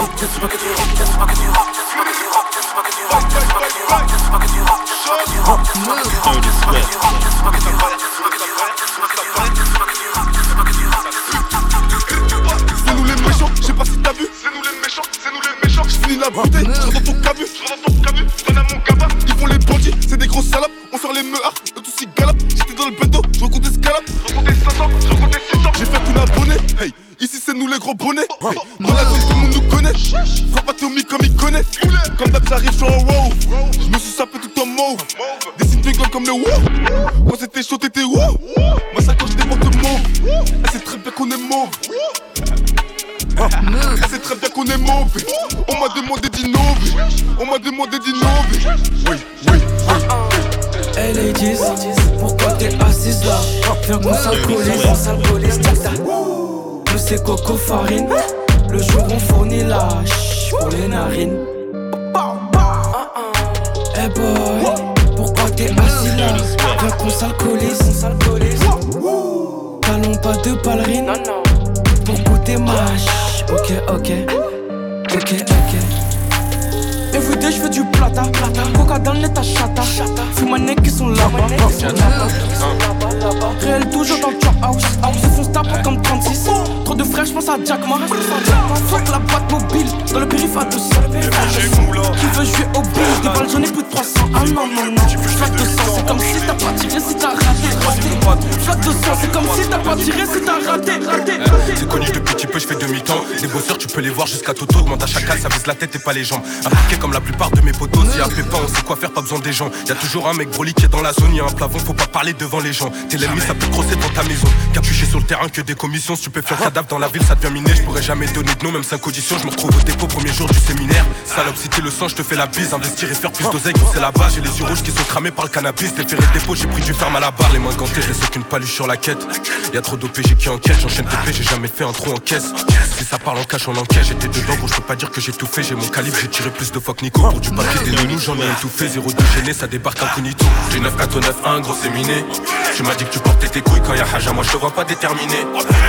C'est nous les méchants, j'ai pas si t'as vu. C'est nous les méchants, c'est nous les méchants que j'finis la bouteille. Je ton cabu, je ton cabu, je donne à mon cabas. Ils font les bandits, c'est des gros salopes. On sort les meufs, on est tous si galop. J'étais dans le bateau, je racontais ce galop. Je racontais cinq tops, je racontais six tops. J'ai fait une abonnée, hey, ici c'est nous les gros bronnés. Frappe à Tommy comme il connaît. Comme d'hab j'arrive sur un wow. Je me suis sapé tout en mauve. Des signes de comme le wow. Quand c'était chaud t'étais wow. Moi ça quand je déporte mauve. Elle sait très bien qu'on est mauve. Elle sait très bien qu'on est mauvais. On m'a demandé d'innover. On m'a demandé d'innover. Oui, oui, oui. Hey ladies, pourquoi t'es assise là? Viens qu'on s'alcoolise, on s'alcoolise, tac Nous c'est coco farine Le jour on fournit la pour les narines. Hey boy, pourquoi t'es assis là? Viens qu'on s'alcoolise, on s'alcoolise Talons pas de ballerine Pour goûter ma ch Ok, ok. Ok, ok Je veux du plata, plata. Coca dans l'état chata. Fume un qui sont là-bas. Réel toujours dans le trap house. Ils font stop comme 36 Trop de frères, j'pense à Jack Ma Fuck la boîte mobile Dans le périph' à 200 Qui veut jouer au bill Des balles j'en ai plus de 300 Ah non non non. De sang c'est comme si t'as pas tiré si t'as raté. De sang c'est comme si t'as pas tiré si t'as raté raté C'est connu depuis petit peu, je fais demi-temps. Les bosseurs, tu peux les voir jusqu'à Toto. Augmente à chacal, ça vise la tête et pas les jambes. Impliqué comme la plupart de mes potos. Si y a pépin, on sait quoi faire, pas besoin des gens. Y a toujours un mec broli qui est dans la zone. Y a un plafond, faut pas parler devant les gens. T'es l'ennemi, ça peut te crosser dans ta maison. Capuché sur le terrain, que des commissions. Si tu peux faire cadavre dans la ville, ça devient miné. Je pourrais jamais donner de nom, même 5 auditions. Je me retrouve au dépôt, premier jour du séminaire. Salope, si t'es le sang, je te fais la bise. Investir et faire plus d'oseille, c'est la base. J'ai les yeux rouges qui sont cramés par le cannabis. Des ferrés de dépôt, j'ai pris du ferme à la barre. Les mains gantées, je laisse aucune paluche sur la quête. Y a trop d'OPG qui enquête, j'enchaîne TP, j'ai jamais fait un trou en caisse. Si ça parle en cash, on encaisse. J'étais dedans, gros, je peux pas dire que j'ai tout fait. J'ai mon calibre, j'ai tiré plus de fois que Nico. Pour du papier, des nounous, j'en ai étouffé. Zéro de gêné, ça débarque incognito. J'ai 9 4 9 1 gros, c'est miné. Tu m'as dit que tu portais tes couilles quand y'a Haja, moi je te vois pas déterminé.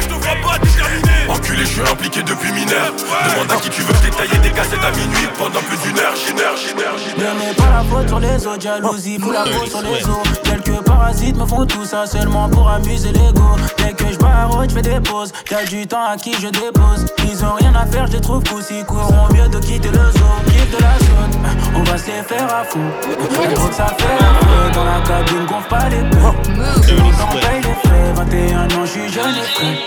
Je te vois pas déterminé. Enculé, je suis impliqué depuis mineur. Demande à qui tu veux détailler des cassettes à minuit pendant plus d'une heure. J'énerve, j'énerve, j'énerve. Ne mets pas la faute sur les autres, jalousie, fout la faute sur les autres. Quelques parasites me font tout ça seulement pour amuser l'ego. Dès que je barre, je fais des pauses. T'as du temps à qui je dépose. Ils ont rien à faire, je les trouve coussi. Courront mieux de quitter le zoo. Quitte de la zone, on va se les faire à fond. Trop que ça fait un peu. Dans la cabine, gonfle pas les peurs. Monde en paye les frais. 21 ans, je suis jeune et frais.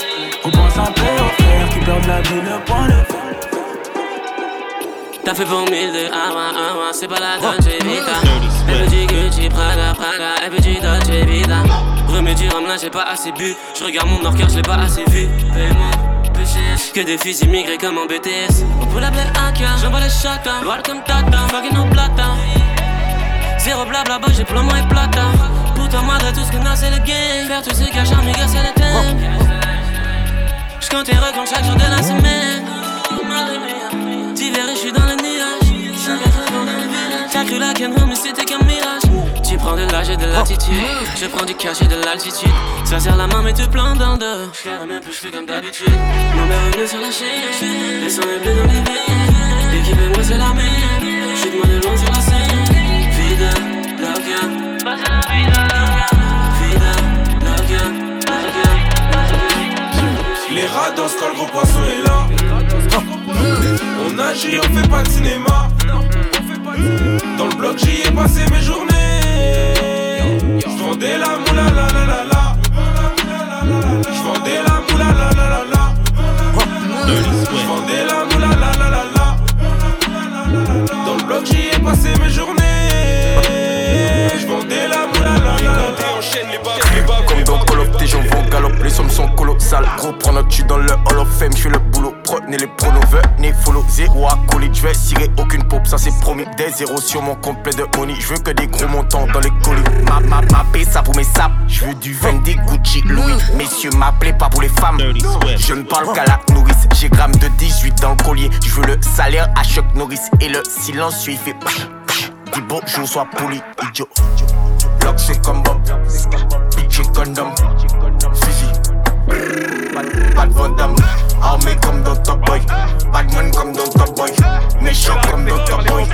On pense un peu aux frères qui perdent la vie, le point le fer. T'as fait pour mille de Ama Ama, c'est pas la Dolce Vita. Elle veut du Gucci, Prada, Prada, elle veut du Dolce Vita. Remets du rhum, là j'ai pas assez bu. Je regarde mon or car je l'ai pas assez vu. Paye-moi. Que des fils immigrés comme en BTS. On peut l'appeler AK, j'envoie les chata. Welcome Tata, fucking no plata. Zéro blabla, bah j'ai plomo et plata. Putain, malgré tout ce qu'on a, c'est le game. Faire tout ce cache, amiga, c'est le thème. quand t'es comme chaque jour de la semaine. D'hiver je suis dans le nuage. T'as cru la canne, mais c'était qu'un mirage. Tu prends de l'âge et de l'attitude. Je prends du cash et de l'altitude. Ça serre la main, mais tu plantes dans dos. Je même plus, je fais comme d'habitude. Mon revenu sur la chaîne. Les sons est bleu dans les veines. L'équipe et moi, c'est la même. Chute-moi de loin sur la scène. Vida, loca. Passe la vida, loca. Vida, loca. Les rats dansent quand le gros poisson est là. On agit, on fait pas de cinéma. Dans le bloc, j'y ai passé mes journées. J'vendais la moula la la la la. J'vendais la moula la la la la. J'vendais la moula la la la la. Dans le bloc, j'y ai passé mes journées. J'vendais la moula la la la. Enchaîne tes gens vont galop, les sommes sont colossales. Gros, prends notre tu dans le Hall of Fame, j'fais le boulot. Prenez les pronos, venez follow. Zéro acolyte, j'vais cirer aucune pop, ça c'est promis. Des zéros sur mon complet de money, j'veux que des gros montants dans les colis. Ma, ma, ma, ça pour mes saps. J'veux du vin, des Gucci, Louis. Messieurs, m'appelez pas pour les femmes. Je ne parle qu'à la nourrice, j'ai gramme de 18 dans le collier. J'veux le salaire à Chuck Norris et le silence, il fait. Dis bonjour, sois poli, idiot. Block c'est comme Bob, bitch et condom. Fusil, pas de Van Damme. Armé comme dans Top Boy, Badman comme dans Top Boy. Méchant comme dans Top Boy.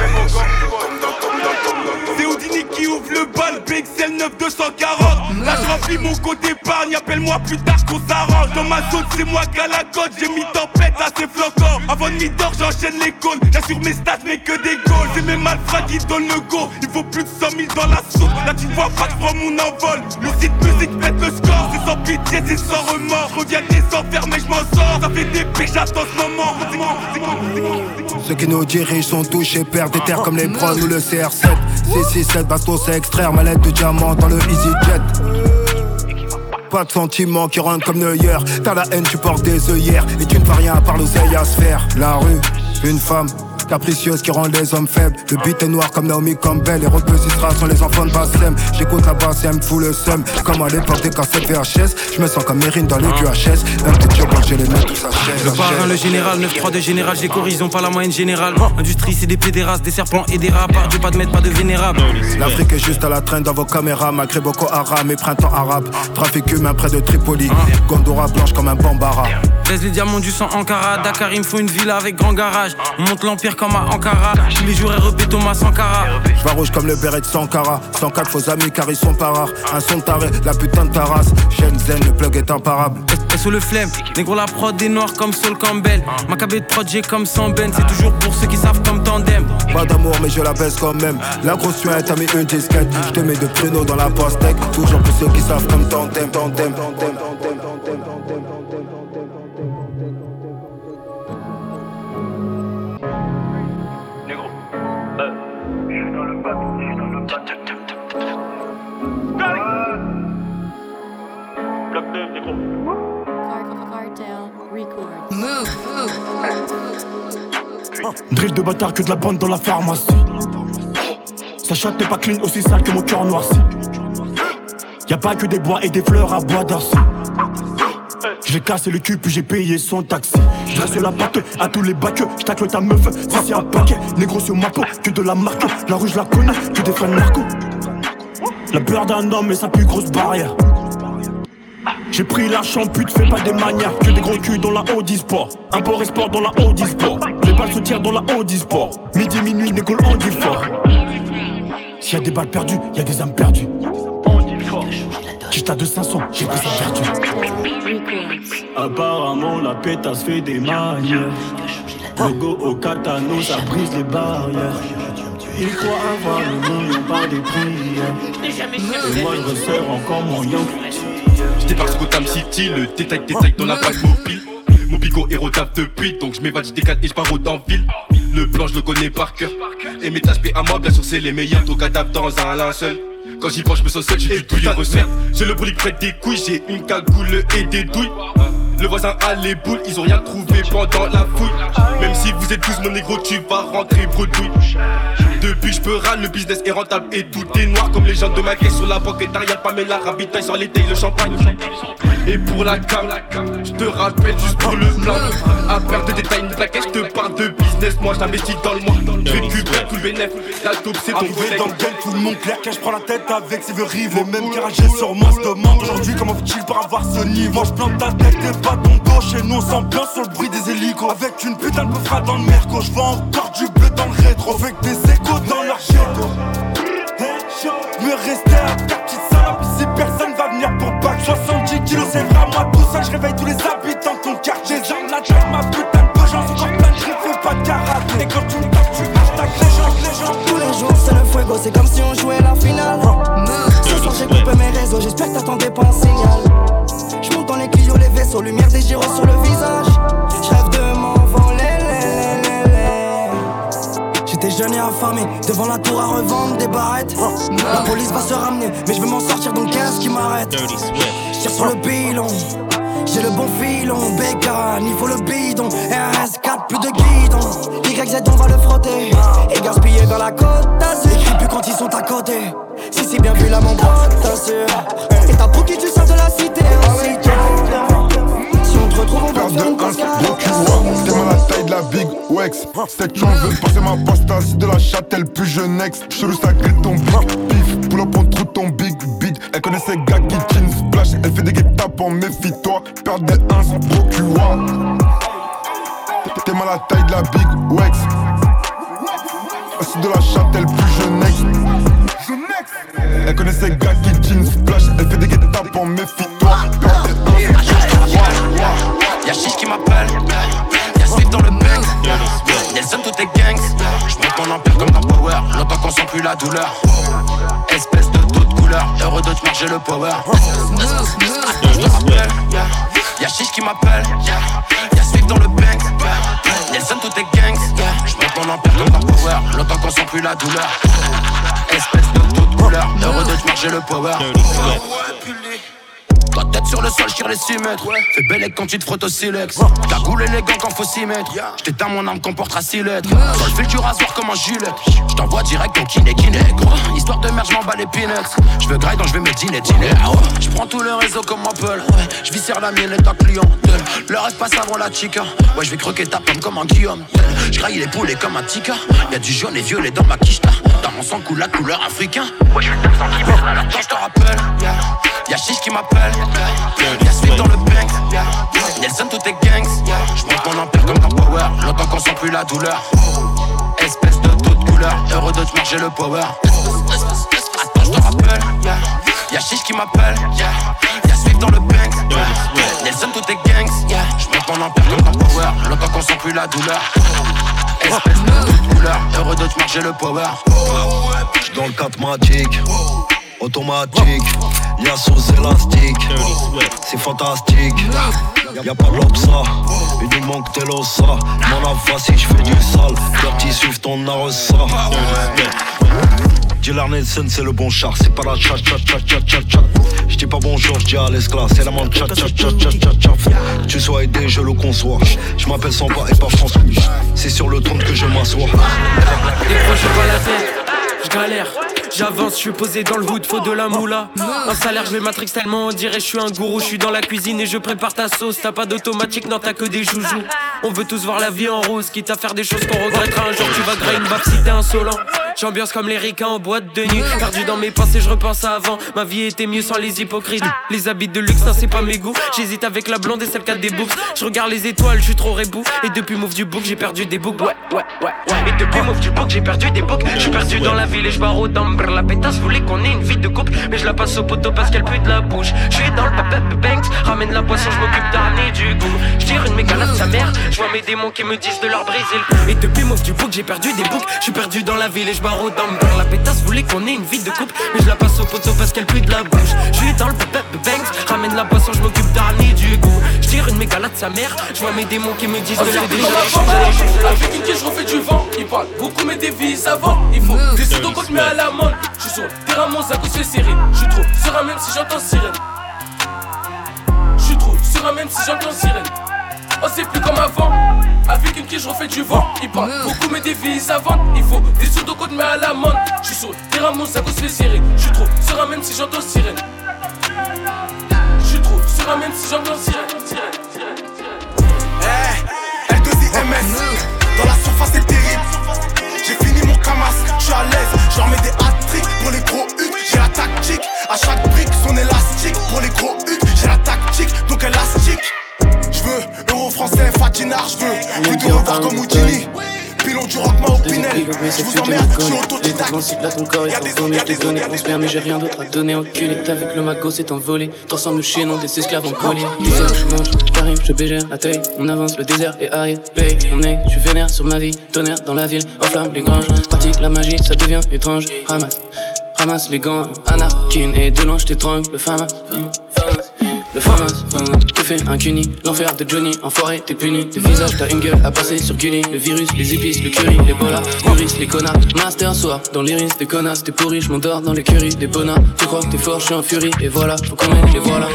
Ouvre le bal, BXL 9240 Là je remplis mon côté épargne, appelle-moi plus tard qu'on s'arrange. Dans ma zone c'est moi qu'à la côte, j'ai mis tempête à ces flocons Avant de mi-d'or j'enchaîne les calls, j'assure mes stats mais que des goals. C'est mes malfrats qui donnent le go, il faut plus de 100 000 dans la soupe. Là tu vois pas que mon envol, le site musique pète le score. C'est sans pitié, c'est sans remords, je reviens Ceux qui nous dirigent sont touchés, perdent des terres comme les bras ou le CR7 667 baston c'est extraire mallette de diamant dans le EasyJet pas de sentiments qui rentrent comme Neuer T'as la haine, tu portes des œillères Et tu ne fais rien à part l'oseille à se faire. La rue, une femme capricieuse qui rend les hommes faibles. Le beat est noir comme Naomi Campbell. Les de sont les enfants de Bassem. J'écoute la basse et elle me fout le seum. Comme à l'époque des cassettes VHS. Je me sens comme Mérine dans les QHS. Un petit job, j'ai les mains tous à chaise. Le parrain, le général, 9-3 de général, j'ai ils ont pas la moyenne générale. Industrie, c'est des pédérastes, des serpents et des rats. Dieu, pas de maître, pas de vénérable. L'Afrique est juste à la traîne dans vos caméras. Malgré Boko Haram et printemps arabe. Trafic humain près de Tripoli. Gondora blanche comme un bambara. Laisse les diamants du sang Ankara. Dakar, il me faut une villa avec grand garage. On monte l'empire comme à Ankara. Tous les jours, REP Thomas Sankara. Je rouge comme le béret de Sankara. 104 faux amis car ils sont pas rares. Un son taré, la putain de ta race. Shenzhen, le plug est imparable. Et sous le flemme, négro la prod des noirs comme Sol Campbell. Ma KB de prod, j'ai comme 100 Ben. C'est toujours pour ceux qui savent comme tandem. Pas d'amour, mais je la baisse quand même. La grosse t'as mis une disquette. Je te mets de pruneaux dans la pastèque. Toujours pour ceux qui savent comme tandem, tandem, tandem, tandem, tandem, tandem. Drill de bâtard que de la bande dans la pharmacie. Sacha t'es pas clean aussi sale que mon cœur noirci. Y'a pas que des bois et des fleurs à bois d'arcy. J'ai cassé le cul puis j'ai payé son taxi. J'dresse la patte à tous les bacs. J'tacle ta meuf, si c'est un paquet. Négro sur ma peau, que de la marque. La rue la connais, que des fans narco. La peur d'un homme est sa plus grosse barrière. J'ai pris la pute, fais pas des manières. Que des gros culs dans la haut sport. Import et sport dans la haut sport. Les balles se tirent dans la haut sport. Midi, minuit, négo on dit fort. S'il y a des balles perdues, y a des âmes perdues. À de 500, j'ai pris ça perdu. Apparemment, la pétasse fait des manières. Logo au katano, ça brise les barrières. Il croit avoir le million par des prières. Et moi, je resserre encore mon young. J'débarque sur Gotham City, le détail détail dans la vague mobile. Mon pico est rotable depuis, donc je m'évade, j'décale et j'pars dans ville. Le plan, je le connais par cœur. Et mes tâches à moi, bien sûr, c'est les meilleurs. Donc adapte dans un linceul. Quand j'y pense, je me sens seul, j'ai du douille recette. J'ai le brolique près des couilles, j'ai une cagoule et des douilles. Le voisin a les boules, ils ont rien trouvé pendant la fouille. Même si vous êtes tous mon négro, tu vas rentrer bredouille. Depuis je peux râler, le business est rentable et tout est noir comme les gens de ma caisse sur la banque et derrière Pamela ravitaille sur l'été le champagne. Et pour la cam, je te rappelle juste pour le plan. À perdre de détails, une plaquette, je te parle de business. Moi j'investis dans le mois. Récupère tout le bénéfice. La taupe, c'est ton dans le game, tout le monde clair, je prends la tête avec ses rive. Les mêmes ragent sur moi se demandent aujourd'hui comment fait-il pour avoir ce niveau? Je plante ta tête pas ton dos. Chez nous, on s'ambiance sur le bruit des hélicos. Avec une putain de meufra dans le merco. Je vends encore du bleu dans le rétro. Avec des échos dans leur ghetto. Me rester à ta petite salope ici personne va venir pour bac 70 kilos c'est vraiment tout ça Je réveille tous les habitants de ton quartier J'arme la tête ma putain de gens sont encore plein fais pas de karaté Et quand tu me tapes tu hashtag les gens les gens Tous les jours c'est le fuego c'est comme si on jouait la finale Ce soir j'ai coupé mes réseaux j'espère que t'attendais pas un signal Je monte dans les Clio les vaisseaux lumière des gyros sur le visage Je rêve de m'envoler J'étais jeune et affamé, devant la tour à revendre des barrettes. La police va se ramener, mais je veux m'en sortir donc qu'est-ce qui m'arrête? Je tire sur le bilan, j'ai le bon filon, bécane, il faut le bidon. RS4, plus de guidon. YZ, on va le frotter. Et gaspiller vers la côte d'Azur. Écris plus quand ils sont à côté. Si c'est bien vu là, mon pote, t'assure. Et t'as pour qui tu sors de la cité on te retrouve, on va faire une cascade. T'es mal à la taille de la Big Wex. C'est que veux passer ma pasta, c'est de la châtelle, plus je next. Chelou sacré ton big pif. Pull up on ton big beat. Elle connaît ses gars qui chin splash. Elle fait des guet-tapes en méfie-toi. Perd des 1 procure. T'es mal à la taille de la Big Wex. C'est de la châtelle, plus je next. Elle connaît ses gars qui chin splash. Elle fait des guet-tapes en méfie-toi. Perd des 1 Y'a Chiche qui m'appelle, y'a Swift dans le bec. Nelson, tout est gangs. J'monte mon empire comme dans Power. Longtemps qu'on sent plus la douleur. Espèce de toute couleur. Heureux de te marcher le power. Je te rappelle. Y'a Chiche qui m'appelle, y'a Swift dans le bank. Nelson, tout est gangs. J'monte mon empire comme dans Power. Longtemps qu'on sent plus la douleur. Espèce de toute couleur. Heureux de te marcher le power. Ta tête sur le sol, je tire les 6 mètres. Fais belle quand tu te frottes au silex. Cagoule élégant quand faut s'y mettre. J't'éteins mon arme comportera 6 lettres. Dans le fil du rasoir comme un gilet. J't'envoie direct au kiné kiné. Gros, histoire de merde, j'm'en bats les peanuts. J'veux graille donc j'vais me dîner dîner. Ah ouais. J'prends tout le réseau comme Apple. Ouais. J'viscère la mienne et ta clientèle. Le reste passe avant la chica. Ouais, j'vais croquer ta pomme comme un Guillaume. J'graille les poulets comme un tika. Y'a du jaune et violet dans ma quicheta. Mon sang coule la couleur africain. Ouais, j'fais 9 cm à la Quand j'te rappelle, y'a Chiche qui m'appelle. Y'a Swift dans le bank. Nelson, tout est gangs. J'monte mon empire comme dans Power. Longtemps qu'on sent plus la douleur. Espèce de toute couleur. Heureux de te marcher le power. Attends, je te rappelle. Y'a Chiche qui m'appelle. Y'a Swift dans le bank. Nelson, tout est gangs. J'monte mon empire comme dans Power. Longtemps qu'on sent plus la douleur. Espèce de couleur. Heureux de te marcher le power. Dans le 4 magique, automatique, y'a sous élastique, c'est fantastique. Y'a pas l'obsa, il nous manque de l'ossa. Mon ava si j'fais du sale, dirty suivre ton arrosa. Dealer Nelson, c'est le bon char, c'est pas la chat chat chat chat chat chat. J'dis pas bonjour, j'dis à l'esclave, c'est la manche chat chat chat chat chat chat. Tu sois aidé, je le conçois. J'm'appelle Samba et pas François. C'est sur le trône que je m'assois. Décroche pas la tête, je galère. J'avance, je suis posé dans le hood, faut de la moula. Un salaire, je vais matrix tellement, on dirait je suis un gourou. Je suis dans la cuisine et je prépare ta sauce. T'as pas d'automatique, non, t'as que des joujoux. On veut tous voir la vie en rose, quitte à faire des choses qu'on regrettera un jour. Tu vas grailler une baffe si t'es insolent. J'ambiance comme les ricains en boîte de nuit. Perdu dans mes pensées, je repense à avant. Ma vie était mieux sans les hypocrites. Les habits de luxe, ça c'est pas mes goûts. J'hésite avec la blonde et celle qui a des boucles. Je regarde les étoiles, je suis trop rebou. Et depuis Move du Book, j'ai perdu des boucles. Ouais, ouais, ouais, ouais. Et depuis Move du Book, j'ai perdu des boucles. Je suis perdu dans la ville et je barre au. La pétasse voulait qu'on ait une vie de couple. Mais je la passe au poteau parce qu'elle pue de la bouche. Je suis dans le pop banks. Ramène la poisson, je m'occupe d'amener du goût. Je tire une mégalade de sa mère. Je vois mes démons qui me disent de leur briser. Et depuis Move du Book, j'ai perdu des boucles. Je suis perdu dans la ville et je La pétasse voulait qu'on ait une vie de couple. Mais je la passe au poteau parce qu'elle pue de la bouche. Je suis dans le pop banks. Ramène la poisson, je m'occupe d'amener du goût. Je tire une mégalade de sa mère. Je vois mes démons qui me disent de leur briser le Avec une je refais du vent. Il parle beaucoup, mais des vies avant. Il faut des sous de compte, mais à la main. Je suis sur le terrain, mon sac se serrer. Je suis trop serein, même si j'entends sirène. Je suis trop serein, même si j'entends sirène. Oh, c'est plus comme avant. Avec une je refais du vent. Il parle beaucoup, mais des vies savantes. Il faut des sous de compte, mais à la main. Je suis sur terrain, mon sac se fait serrer. Je suis trop serein, même si j'entends sirène. Je suis trop serein, même si j'entends sirène. Eh, L2IMS, dans la surface c'est terrible. J'ai fini mon camas, je suis à l'aise, je leur mets des hat pour les gros huts, j'ai la tactique. À chaque brique, son élastique. Pour les gros huts, j'ai la tactique, donc élastique. Français, Fatinar, je veux plus de revoir comme Houdini. Pilon du rock, ma opinel. Je vous emmerde, je suis autodidacte. Là ton corps est transformé, je t'ai donné mon sperme mais j'ai rien d'autre à donner. Enculé, avec le mago c'est envolé. Transforme le chien en des esclaves en collier sais, je mange, j'arrive, je bégère la taille. On avance, le désert est arrivé. On est, je suis vénère sur ma vie. Tonnerre dans la ville, enflamme les granges. Pratique la magie, ça devient étrange. Ramasse, ramasse les gants Anakin et de loin je t'étrangle Le famas, le famas, que fait un cuni L'enfer de Johnny, enfoiré, t'es puni. Le visage, t'as une gueule à passer sur Gully Le virus, les épices, le curry, les bolas Maurice, les connards, master soir Dans l'iris des connasses, t'es pourri, je m'endors dans l'écurie Des bonars, tu crois que t'es fort, je suis en furie. Et voilà, faut qu'on les voilà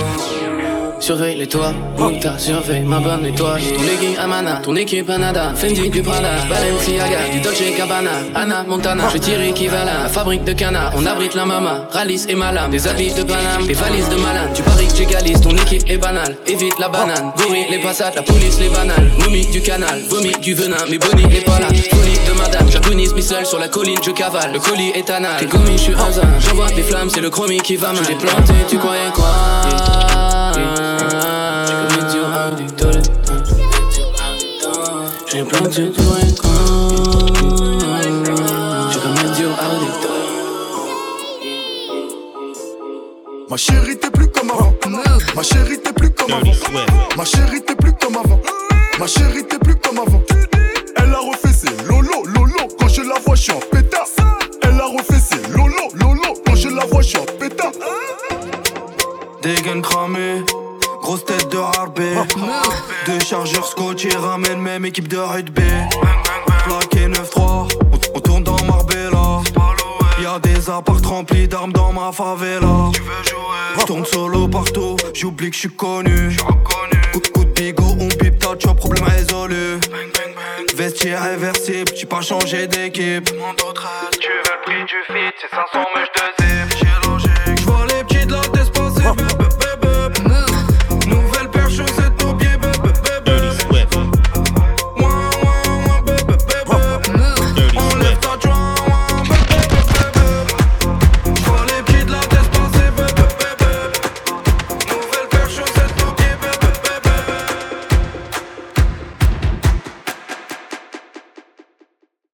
Surveille les toits, Monta, surveille ma bonne étoile. Ton legging Amana, ton équipe Anada Fendi du Prada, Balenciaga, du Dolce Gabbana. Anna Montana, je tire équivalent Fabrique de cana, on abrite la mama. Ralice et Malam, des habits de Paname Des valises de malin, tu paries que j'égalise Ton équipe est banale, évite la banane. Bourri les passades, la police les banales Momie du canal, vomi du venin Mais Bonnie est pas là, folie de madame J'agounise mes sur la colline, je cavale. Le colis est anal, t'es commis, je suis hasard J'envoie des flammes, c'est le chromie qui va mal. Je planté, tu croyais quoi? J'ai plein de tu vois J'ai comme un dieu Ma chérie t'es plus comme avant. Ma chérie t'es plus comme avant. Ma chérie t'es plus comme avant. Ma chérie t'es plus comme avant. Elle a refait ses lolo lolo Quand je la vois je suis en pétard. Elle a refait ses lolo lolo Quand je la vois je suis en pétard. Dégaine cramée Grosse tête de harbé Deux chargeurs scotch et ramène même équipe de rugby. Plaqué 9-3 on, tourne dans Marbella. Y'a des apparts remplis d'armes dans ma favela. Je tourne solo partout, j'oublie que je suis connu. Coup, coup de bigot, on pipe ta chop, problème résolu. Vestiaire réversible, j'ai pas changé d'équipe. Tu veux le prix du fit, c'est 500 mèches de zip